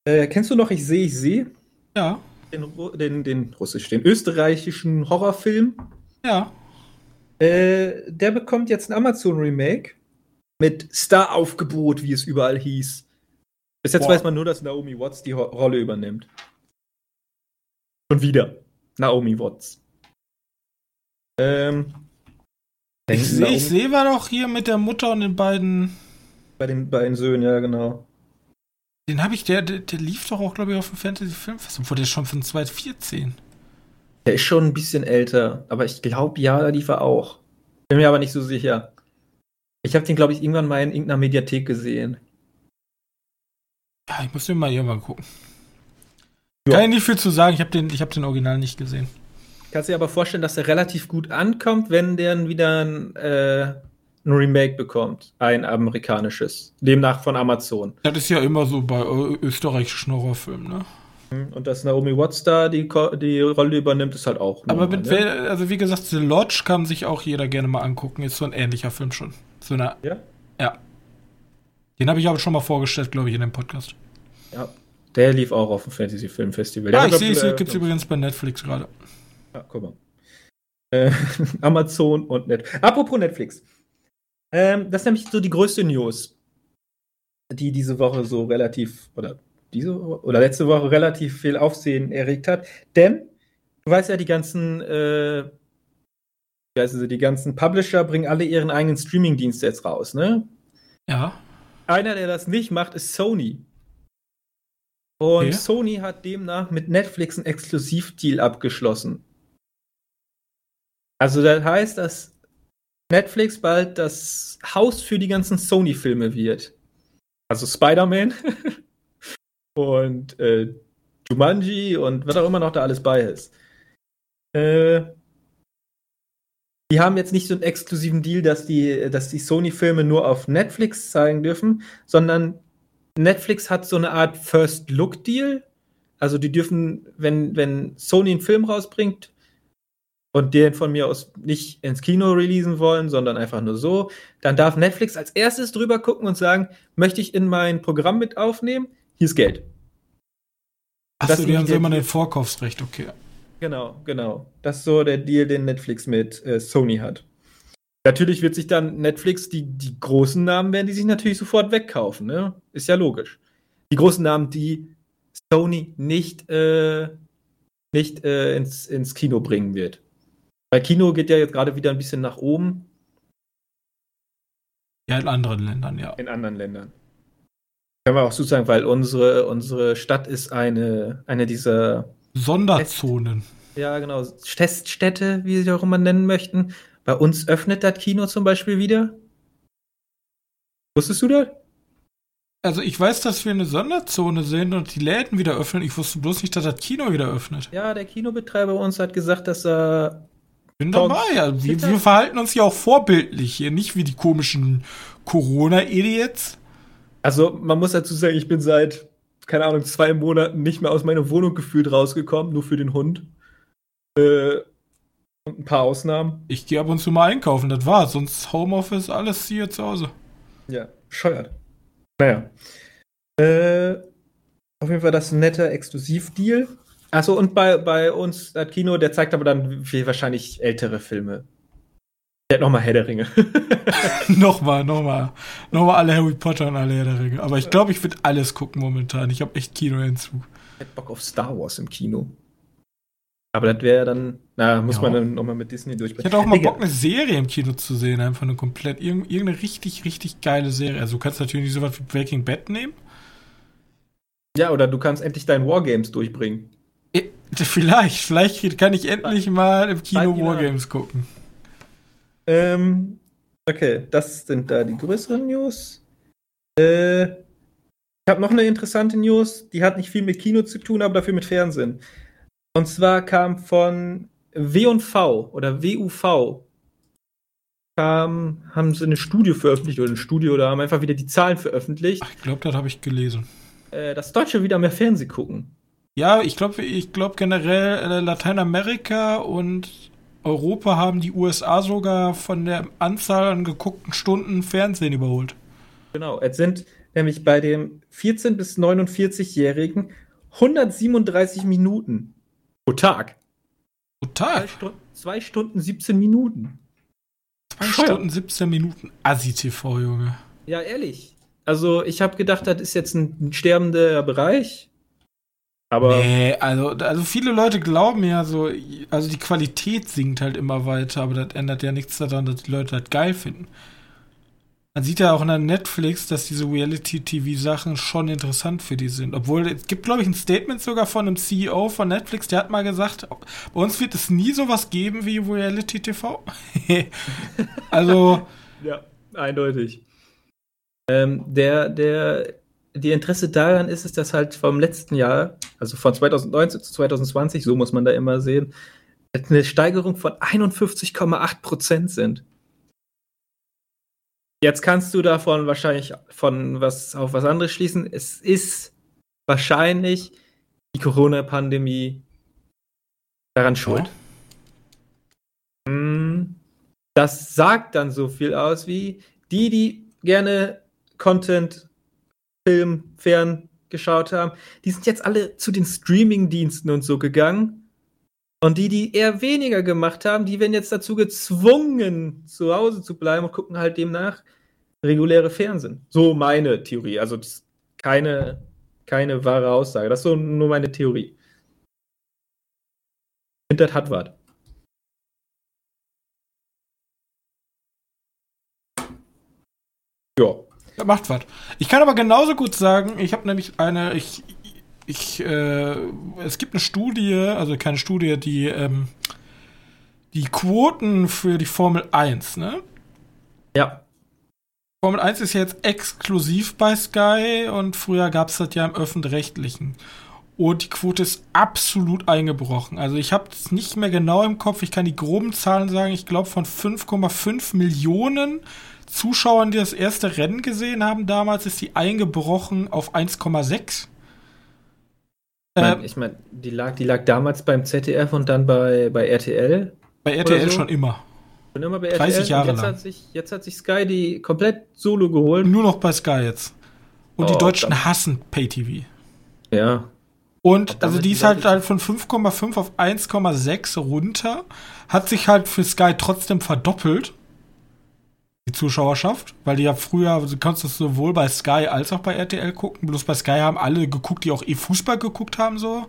äh, kennst du noch Ich sehe, ich sehe? Ja, Den, den, den russisch, den österreichischen Horrorfilm. ja. Äh, der bekommt jetzt ein Amazon-Remake mit Star-Aufgebot, wie es überall hieß. Bis jetzt Boah. weiß man nur, dass Naomi Watts die Ho Rolle übernimmt. Und wieder. Naomi Watts. Ähm. Ich sehe, Naomi- ich sehe war doch hier mit der Mutter und den beiden. Bei den beiden Söhnen, ja, genau. Den habe ich, der, der, der lief doch auch, glaube ich, auf dem Fantasy Filmfest, obwohl der schon von 2014. Der ist schon ein bisschen älter, aber ich glaube, ja, da lief er auch. Bin mir aber nicht so sicher. Ich habe den, glaube ich, irgendwann mal in irgendeiner Mediathek gesehen. Ja, ich muss den mal irgendwann gucken. Ja. Kann ich nicht viel zu sagen, ich habe den, ich hab den Original nicht gesehen. Kannst dir aber vorstellen, dass er relativ gut ankommt, wenn der wieder ein, äh, ein Remake bekommt. Ein amerikanisches. Demnach von Amazon. Das ist ja immer so bei österreichischen Horrorfilmen, ne? Und dass Naomi Watts da die, die Rolle übernimmt, ist halt auch. Aber mit, ne? also wie gesagt, The Lodge kann sich auch jeder gerne mal angucken. Ist so ein ähnlicher Film schon. So eine, Ja? ja. Den habe ich aber schon mal vorgestellt, glaube ich, in dem Podcast. Ja. Der lief auch auf dem Fantasy Film Festival. Ja, Der ich sehe, es glaub- gibt es äh, übrigens bei Netflix gerade. Ja, guck mal. Äh, Amazon und Netflix. Apropos Netflix. Ähm, das ist nämlich so die größte News, die diese Woche so relativ, oder diese oder letzte Woche relativ viel Aufsehen erregt hat. Denn, du weißt ja, die ganzen, äh, wie sie, die ganzen Publisher bringen alle ihren eigenen Streaming-Dienst jetzt raus, ne? Ja. Einer, der das nicht macht, ist Sony. Und Okay. Sony hat demnach mit Netflix einen Exklusivdeal abgeschlossen. Also das heißt, dass Netflix bald das Haus für die ganzen Sony-Filme wird. Also Spider-Man und äh, Jumanji und was auch immer noch da alles bei ist. Äh, die haben jetzt nicht so einen exklusiven Deal, dass die, dass die Sony-Filme nur auf Netflix zeigen dürfen, sondern Netflix hat so eine Art First-Look-Deal. Also die dürfen, wenn, wenn Sony einen Film rausbringt und den von mir aus nicht ins Kino releasen wollen, sondern einfach nur so, dann darf Netflix als erstes drüber gucken und sagen, möchte ich in mein Programm mit aufnehmen? Hier ist Geld. Achso, die haben so immer ein Vorkaufsrecht, okay. Genau, genau. Das ist so der Deal, den Netflix mit äh, Sony hat. Natürlich wird sich dann Netflix, die, die großen Namen werden die sich natürlich sofort wegkaufen, ne? Ist ja logisch. Die großen Namen, die Sony nicht, äh, nicht äh, ins, ins Kino bringen wird. Weil Kino geht ja jetzt gerade wieder ein bisschen nach oben Ja, in anderen Ländern, ja. in anderen Ländern. Können wir auch so sagen, weil unsere, unsere Stadt ist eine, eine dieser Sonderzonen. ja, genau, Teststätte, wie sie auch immer nennen möchten. Bei uns öffnet das Kino zum Beispiel wieder. Wusstest du das? Also ich weiß, dass wir eine Sonderzone sind und die Läden wieder öffnen. Ich wusste bloß nicht, dass das Kino wieder öffnet. Ja, der Kinobetreiber bei uns hat gesagt, dass er. Bin dabei, ja. Wir, wir verhalten uns ja auch vorbildlich hier, nicht wie die komischen Corona-Idiots. Also, man muss dazu sagen, ich bin seit, keine Ahnung, zwei Monaten nicht mehr aus meiner Wohnung gefühlt rausgekommen, nur für den Hund. Äh, und ein paar Ausnahmen. Ich gehe ab und zu mal einkaufen, das war's. Sonst Homeoffice, alles hier zu Hause. Ja, bescheuert. Naja. Äh, auf jeden Fall das netter Exklusivdeal. Achso, und bei, bei uns, das Kino, der zeigt aber dann viel wahrscheinlich ältere Filme. Der hat nochmal Herr der Ringe. nochmal, nochmal. Nochmal alle Harry Potter und alle Herr der Ringe. Aber ich glaube, ich würde alles gucken momentan. Ich habe echt Kinoentzug. Ich hätte Bock auf Star Wars im Kino. Aber das wäre dann, na, muss Ja. man dann nochmal mit Disney Ich durchbringen. hätte auch mal Bock, eine Serie im Kino zu sehen. Einfach eine komplett, irg irgendeine richtig, richtig geile Serie. Also du kannst natürlich nicht sowas wie Breaking Bad nehmen. Ja, oder du kannst endlich deinen Wargames durchbringen. Vielleicht, vielleicht kann ich endlich mal im Kino. Wargames gucken. Ähm, okay, das sind da die größeren News. Äh, ich habe noch eine interessante News, die hat nicht viel mit Kino zu tun, aber dafür mit Fernsehen. Und zwar kam von W&V oder WUV kam, haben sie eine Studie veröffentlicht oder ein Studio oder haben einfach wieder die Zahlen veröffentlicht, Ach, ich glaube, das habe ich gelesen. äh, dass Deutsche wieder mehr Fernsehen gucken. Ja, ich glaube ich glaub generell äh, Lateinamerika und Europa haben die USA sogar von der Anzahl an geguckten Stunden Fernsehen überholt. Genau, es sind nämlich bei dem 14- bis 49-Jährigen 137 Minuten pro Tag. Zwei, Stu zwei Stunden 17 Minuten. Zwei Bescheuert. Stunden 17 Minuten. Assi-TV, Junge. Ja, ehrlich. Also, ich habe gedacht, das ist jetzt ein sterbender Bereich. Aber Nee, also, also viele Leute glauben ja so, also die Qualität sinkt halt immer weiter, aber das ändert ja nichts daran, dass die Leute das geil finden. Man sieht ja auch in der Netflix, dass diese Reality-TV-Sachen schon interessant für die sind. Obwohl, es gibt, glaube ich, ein Statement sogar von einem CEO von Netflix, der hat mal gesagt, bei uns wird es nie sowas geben wie Reality-TV. also, ja, eindeutig. Ähm, der, der, die Interesse daran ist es, dass halt vom letzten Jahr, also von 2019 zu 2020, so muss man da immer sehen, eine Steigerung von 51,8 Prozent sind. Jetzt kannst du davon wahrscheinlich von was auf was anderes schließen. Es ist wahrscheinlich die Corona-Pandemie daran schuld. Ja. Hm, das sagt dann so viel aus wie die, die gerne Content, Film, Fern geschaut haben, die sind jetzt alle zu den Streaming-Diensten und so gegangen. Und die, die eher weniger gemacht haben, die werden jetzt dazu gezwungen, zu Hause zu bleiben und gucken halt demnach reguläre Fernsehen. So meine Theorie. Also keine, keine wahre Aussage. Das ist so nur meine Theorie. Ich finde, das hat was. Ja. Ja, macht was. Ich kann aber genauso gut sagen, ich habe nämlich eine, ich, ich, äh, es gibt eine Studie, also keine Studie, die, ähm, die Quoten für die Formel 1, ne? Ja. Formel 1 ist jetzt exklusiv bei Sky und früher gab es das ja im öffentlich-rechtlichen. Und die Quote ist absolut eingebrochen. Also ich habe es nicht mehr genau im Kopf. Ich kann die groben Zahlen sagen. Ich glaube von 5,5 Millionen Zuschauern, die das erste Rennen gesehen haben damals, ist die eingebrochen auf 1,6. Ähm, ich meine, die lag, die lag damals beim ZDF und dann bei, bei RTL. Bei RTL so. schon immer. Schon immer bei RTL. 30 Jahre jetzt lang. Hat sich, jetzt hat sich Sky die komplett solo geholt. Nur noch bei Sky jetzt. Und oh, die Deutschen dann. hassen Pay-TV. Ja. Und also die ist halt, halt von 5,5 auf 1,6 runter. Hat sich halt für Sky trotzdem verdoppelt die Zuschauerschaft, weil die ja früher, du kannst das sowohl bei Sky als auch bei RTL gucken. Bloß bei Sky haben alle geguckt, die auch eh Fußball geguckt haben, so.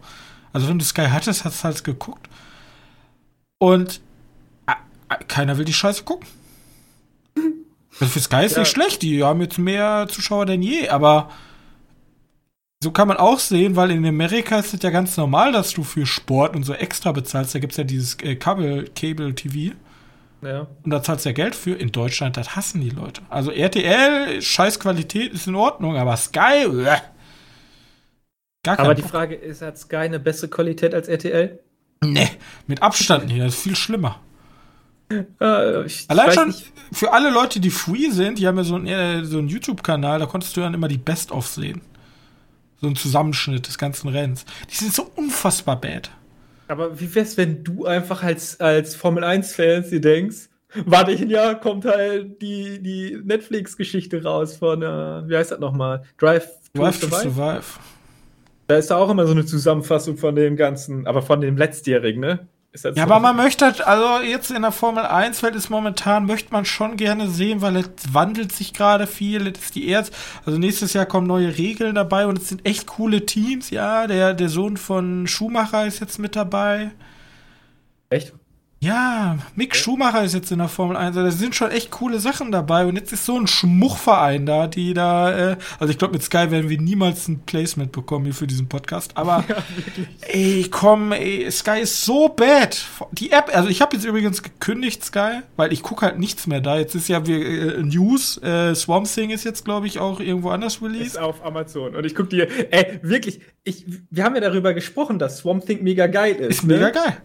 Also wenn du Sky hattest, hast du halt geguckt. Und keiner will die Scheiße gucken. Also für Sky ist ja. nicht schlecht, die haben jetzt mehr Zuschauer denn je, aber so kann man auch sehen, weil in Amerika ist es ja ganz normal, dass du für Sport und so extra bezahlst. Da gibt es ja dieses äh, Cable, Cable TV. Ja. Und da zahlst du ja Geld für. In Deutschland, das hassen die Leute. Also RTL, scheiß Qualität ist in Ordnung, aber Sky, äh, gar Aber die Bock. Frage ist, hat Sky eine bessere Qualität als RTL? Nee, mit Abstand nicht. Das ist viel schlimmer. Äh, Allein schon nicht. für alle Leute, die free sind, die haben ja so einen, äh, so einen YouTube-Kanal, da konntest du dann immer die Best-of sehen. So ein Zusammenschnitt des ganzen Rennens. Die sind so unfassbar bad. Aber wie wär's, wenn du einfach als, als Formel 1-Fan dir denkst, warte ich ein Jahr, kommt halt die, die Netflix-Geschichte raus von, äh, wie heißt das nochmal? Drive, Drive to Survive? Survive. Da ist auch immer so eine Zusammenfassung von dem Ganzen, aber von dem letztjährigen, ne? Ja, so aber man möchte, halt, also jetzt in der Formel 1 Welt ist momentan, möchte man schon gerne sehen, weil es wandelt sich gerade viel. Es ist die erste, also nächstes Jahr kommen neue Regeln dabei und es sind echt coole Teams. Ja, der, der Sohn von Schumacher ist jetzt mit dabei. Echt? Ja, Mick Schumacher ist jetzt in der Formel 1. Also, da sind schon echt coole Sachen dabei. Und jetzt ist so ein Schmuchverein da, die da, äh, also ich glaube, mit Sky werden wir niemals ein Placement bekommen hier für diesen Podcast. Aber ja, ey, komm, ey, Sky ist so bad. Die App, also ich habe jetzt übrigens gekündigt, Sky, weil ich gucke halt nichts mehr da. Jetzt ist ja wie, äh, News, äh, Swamp Thing ist jetzt, glaube ich, auch irgendwo anders released. Ist auf Amazon. Und ich gucke dir, ey, wirklich, ich, wir haben ja darüber gesprochen, dass Swamp Thing mega geil ist. Ist ne? mega geil.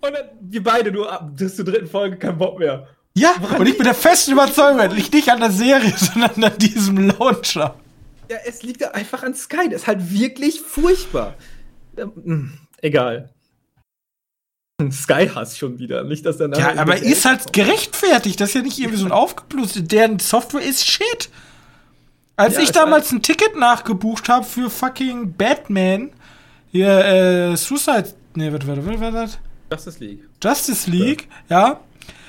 Und dann wir beide nur ab bis zur dritten Folge keinen Bock mehr. Ja, Woran und ich bin der festen Überzeugung, liegt nicht an der Serie, sondern an diesem Launcher. Ja, es liegt einfach an Sky. Das ist halt wirklich furchtbar. Ähm, hm, egal. Sky hasst schon wieder. Nicht, dass der Ja, aber ist halt gerechtfertigt. Das ist ja nicht irgendwie so ein aufgeblutet. Deren Software ist shit. Als ja, ich damals ein Ticket nachgebucht habe für fucking Batman, hier, äh, Suicide. Nee, was war das? Justice League. Justice League, ja. ja.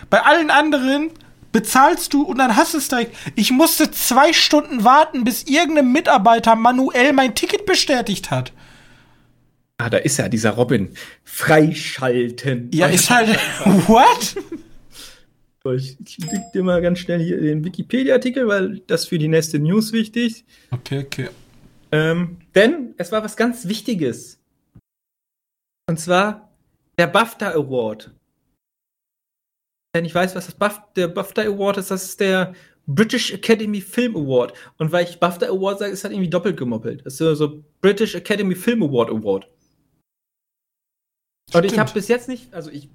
Bei allen anderen bezahlst du und dann hast du es direkt. Ich musste zwei Stunden warten, bis irgendein Mitarbeiter manuell mein Ticket bestätigt hat. Ah, da ist ja dieser Robin. Freischalten. Ja, ist halt. What? Ich, leg dir mal ganz schnell hier den Wikipedia-Artikel, weil das für die nächste News wichtig. Okay, okay. Ähm, denn es war was ganz Wichtiges. Und zwar der BAFTA Award. Wenn ich weiß, was das Baf der BAFTA Award ist, das ist der British Academy Film Award. Und weil ich BAFTA Award sage, ist halt irgendwie doppelt gemoppelt. Das ist so, so British Academy Film Award Award. Und ich habe bis jetzt nicht, also ich,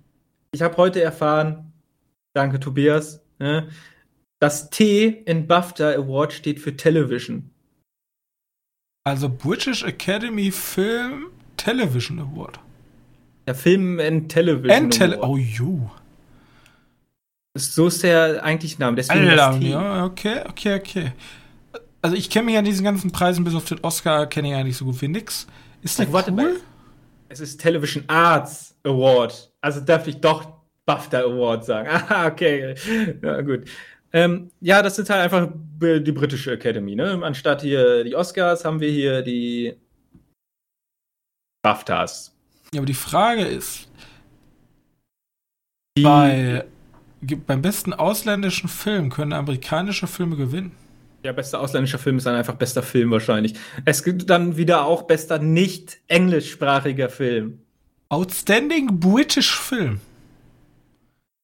ich habe heute erfahren, danke Tobias, ne, Das T in BAFTA Award steht für Television. Also British Academy Film Television Award. Der Film and Television And Tele oh, you. So ist der eigentliche Name. Deswegen Alter, ja, okay, okay, okay. Also ich kenne mich an diesen ganzen Preisen bis auf den Oscar kenne ich eigentlich so gut wie nix. Ist der warte cool? mal. Es ist Television Arts Award. Also darf ich doch BAFTA Award sagen. Ah, okay. Ja, gut. Ähm, ja, das sind halt einfach die britische Academy. Ne? Anstatt hier die Oscars haben wir hier die BAFTAs. Ja, aber die Frage ist, Die, bei, beim besten ausländischen Film können amerikanische Filme gewinnen. Ja, bester ausländischer Film ist dann einfach bester Film wahrscheinlich. Es gibt dann wieder auch bester nicht englischsprachiger Film. Outstanding British Film.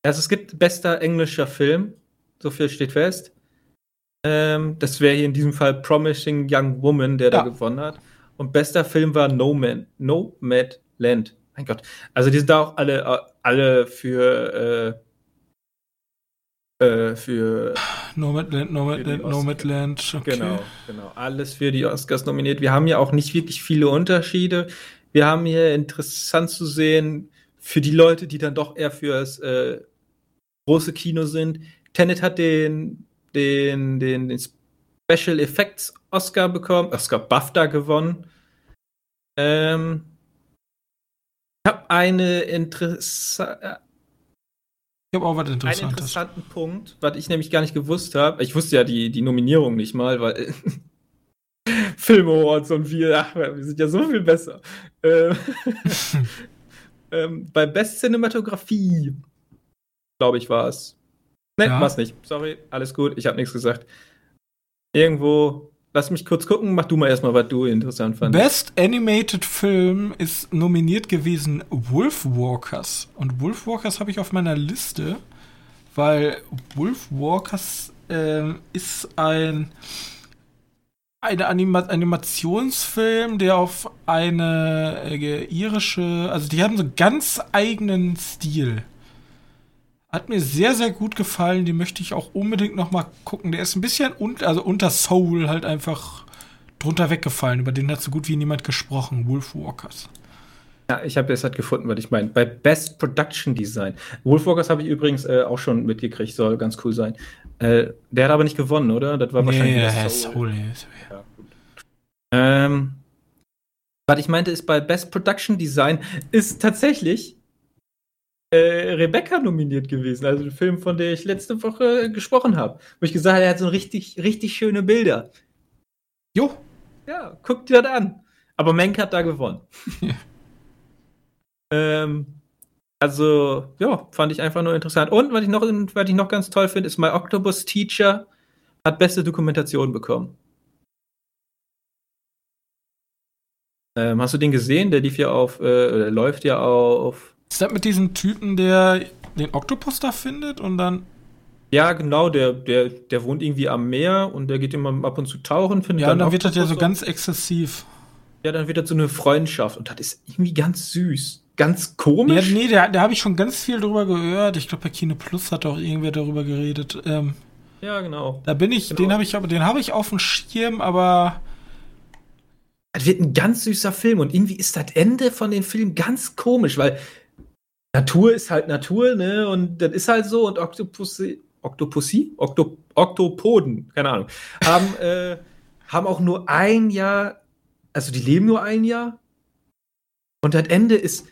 Also es gibt bester englischer Film, so viel steht fest. Ähm, das wäre hier in diesem Fall Promising Young Woman, der Ja. da gewonnen hat. Und bester Film war No Man, No Mad Land. Mein Gott. Also die sind da auch alle, äh, alle für, äh, äh, für Nomadland, Für Nomadland. Nomadland. Okay. Genau, genau. Alles für die Oscars nominiert. Wir haben ja auch nicht wirklich viele Unterschiede. Wir haben hier interessant zu sehen, für die Leute, die dann doch eher fürs äh, große Kino sind. Tenet hat den, den, den, den Special Effects Oscar bekommen, Oscar BAFTA gewonnen. Ähm, ich habe eine interessa Ich habe auch was einen Interessantes. interessanten Punkt, was ich nämlich gar nicht gewusst habe. Ich wusste ja die, die Nominierung nicht mal, weil Film Awards und wir, ach, wir sind ja so viel besser. Ähm, ähm, bei Best Cinematografie, glaube ich, war es. Ne, Ja. war es nicht. Sorry, alles gut, ich habe nichts gesagt. Irgendwo, lass mich kurz gucken, mach du mal erstmal, was du interessant fandest. Best Animated Film ist nominiert gewesen Wolfwalkers. Und Wolfwalkers habe ich auf meiner Liste, weil Wolfwalkers ähm, ist ein eine Anima Animationsfilm, der auf eine äh, irische, also die haben so einen ganz eigenen Stil. Hat mir sehr, sehr gut gefallen. Die möchte ich auch unbedingt noch mal gucken. Der ist ein bisschen un also unter Soul halt einfach drunter weggefallen. Über den hat so gut wie niemand gesprochen. Wolfwalkers. Ja, ich habe jetzt halt gefunden, was ich meine. Bei Best Production Design. Wolfwalkers habe ich übrigens äh, auch schon mitgekriegt, soll ganz cool sein. Äh, der hat aber nicht gewonnen, oder? Das war wahrscheinlich Nee, wieder Soul. Soul. Soul Ja. Ähm, was ich meinte, ist bei Best Production Design ist tatsächlich äh, Rebecca nominiert gewesen, also der Film, von der ich letzte Woche gesprochen habe. Wo ich gesagt habe, er hat so richtig, richtig schöne Bilder. Jo, Ja, guck dir das an. Aber Menk hat da gewonnen. Ähm, also, ja, fand ich einfach nur interessant. Und was ich noch, was ich noch ganz toll finde, ist My Octopus Teacher hat beste Dokumentation bekommen. Ähm, hast du den gesehen? Der lief ja auf, äh, läuft ja auf. Ist das mit diesem Typen, der den Oktopus da findet und dann. Ja, genau, der, der, der wohnt irgendwie am Meer und der geht immer ab und zu tauchen, findet Ja, und dann wird das ja so ganz exzessiv. Ja, dann wird das so eine Freundschaft und das ist irgendwie ganz süß. Ganz Ja, komisch. nee, da, da habe ich schon ganz viel drüber gehört. Ich glaube, bei Kino Plus hat auch irgendwer darüber geredet. Ähm, Ja, genau. da bin ich, Genau. den habe ich aber, den habe ich auf dem Schirm, aber Das wird ein ganz süßer Film und irgendwie ist das Ende von dem Film ganz komisch, weil Natur ist halt Natur, ne? Und das ist halt so und Octopussy, Octopussy? Octo, Oktopoden, keine Ahnung, haben, äh, haben auch nur ein Jahr, also die leben nur ein Jahr. Und das Ende ist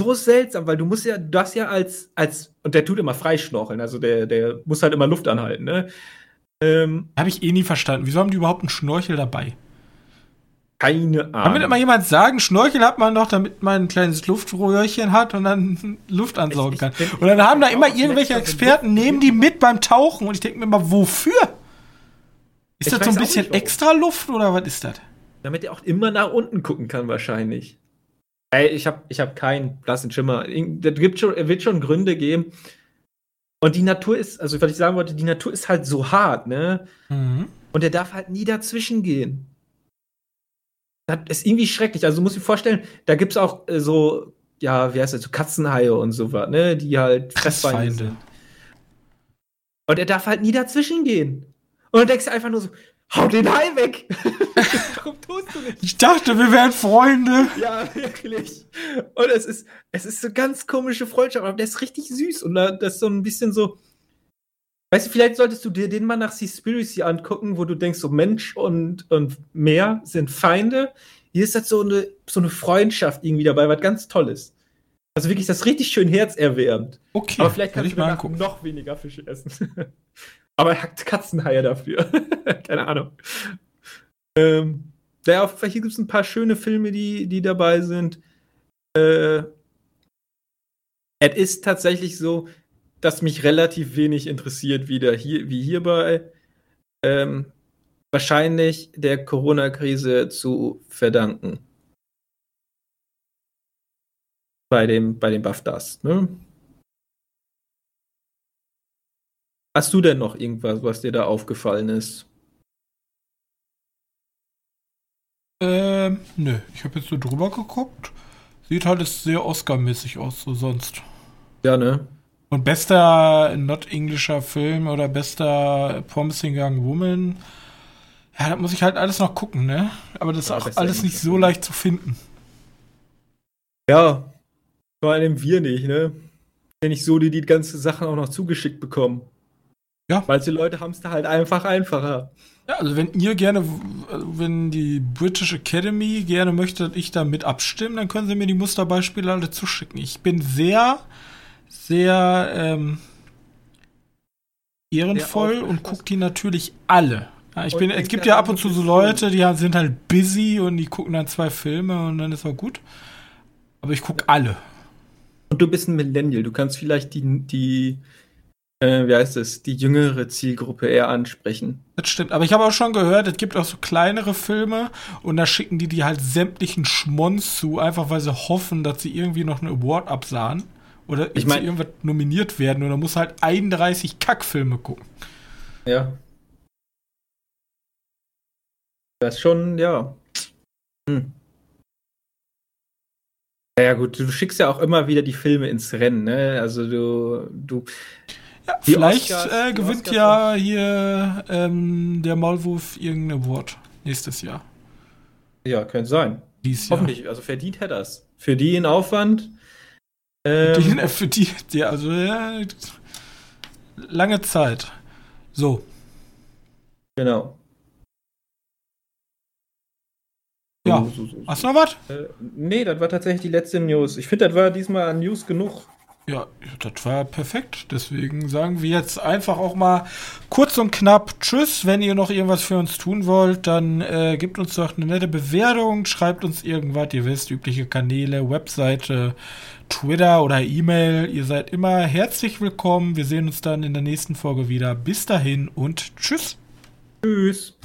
so seltsam, weil du musst ja, du ja als, als, und der tut immer freischnorcheln, also der, der muss halt immer Luft anhalten, ne? Ähm, habe ich eh nie verstanden. Wieso haben die überhaupt einen Schnorchel dabei? Keine Kann Ahnung. mir immer jemand sagen, Schnorchel hat man doch, damit man ein kleines Luftröhrchen hat und dann Luft ansaugen Ich- kann. ich Und dann haben da immer irgendwelche Experten, nehmen die mit beim Tauchen und ich denke mir immer, wofür? Ist das so ein bisschen nicht, extra Luft oder was ist das? Damit er auch immer nach unten gucken kann, wahrscheinlich. Ey, ich habe ich hab keinen blassen Schimmer. Das gibt schon, er wird schon Gründe geben. Und die Natur ist, also was ich sagen wollte, die Natur ist halt so hart, ne? Mhm. Und er darf halt nie dazwischen gehen. Das ist irgendwie schrecklich. Also du musst dir vorstellen, da gibt es auch äh, so, ja, wie heißt das, so Katzenhaie und so was, ne? Die halt Fressfeinde sind. Und er darf halt nie dazwischen gehen. Und dann denkst du einfach nur so, hau den Hai weg! Warum tust du nicht? Ich dachte, wir wären Freunde. Ja, wirklich. Und es ist, es ist so ganz komische Freundschaft, aber der ist richtig süß. Und das ist so ein bisschen so. Weißt du, vielleicht solltest du dir den mal nach Seaspiracy angucken, wo du denkst, so Mensch und, und Meer sind Feinde. Hier ist das so eine, so eine Freundschaft irgendwie dabei, was ganz Tolles. Also wirklich, das richtig schön herzerwärmend. Okay. Aber vielleicht kannst du mal noch weniger Fische essen. Aber er hat Katzenhaie dafür. Keine Ahnung. Ähm, ja, auf hier gibt es ein paar schöne Filme, die, die dabei sind. Äh, es ist tatsächlich so, dass mich relativ wenig interessiert, wieder hier, wie hierbei. Ähm, wahrscheinlich der Corona-Krise zu verdanken bei dem, bei den BAFTAs. Ne? Hast du denn noch irgendwas, was dir da aufgefallen ist? Ähm, nö. Ich habe jetzt so drüber geguckt. Sieht halt sehr Oscar-mäßig aus, so sonst. Ja, ne? Und bester not-englischer Film oder bester Promising Young Woman. Ja, da muss ich halt alles noch gucken, ne? Aber das ja, ist auch alles nicht so leicht zu finden. Ja, vor allem wir nicht, ne? Ja nicht so, die die ganze Sachen auch noch zugeschickt bekommen. Ja. Weil die Leute haben es da halt einfach einfacher. Ja, also wenn ihr gerne, wenn die British Academy gerne möchte, dass ich da mit abstimmen, dann können sie mir die Musterbeispiele alle zuschicken. Ich bin sehr, sehr ähm, ehrenvoll und gucke die natürlich alle. Ja, ich bin, es gibt ja ab und zu so Leute, die sind halt busy und die gucken dann zwei Filme und dann ist auch gut. Aber ich gucke alle. Und du bist ein Millennial, du kannst vielleicht die, die äh, wie heißt es, die jüngere Zielgruppe eher ansprechen. Das stimmt, aber ich habe auch schon gehört, es gibt auch so kleinere Filme und da schicken die die halt sämtlichen Schmons zu, einfach weil sie hoffen, dass sie irgendwie noch einen Award absahen oder ich mein, irgendwas nominiert werden oder muss halt 31 Kackfilme gucken. Ja. Das ist schon, ja. Hm. Ja, gut, du schickst ja auch immer wieder die Filme ins Rennen, ne? Also du, du. Ja, vielleicht Oscars, äh, gewinnt ja hier ähm, der Maulwurf irgendein Award nächstes Jahr. Ja, könnte sein. Dies Jahr. Hoffentlich, also verdient er das. Für die in Aufwand. Ähm, äh, für die, ja, also ja, lange Zeit. So. Genau. Ja. So, so, so. Hast du noch was? Äh, nee, das war tatsächlich die letzte News. Ich finde, das war diesmal News genug. Ja, das war perfekt. Deswegen sagen wir jetzt einfach auch mal kurz und knapp Tschüss. Wenn ihr noch irgendwas für uns tun wollt, dann äh, gebt uns doch eine nette Bewertung, schreibt uns irgendwas. Ihr wisst, übliche Kanäle, Webseite, Twitter oder E-Mail. Ihr seid immer herzlich willkommen. Wir sehen uns dann in der nächsten Folge wieder. Bis dahin und Tschüss. Tschüss.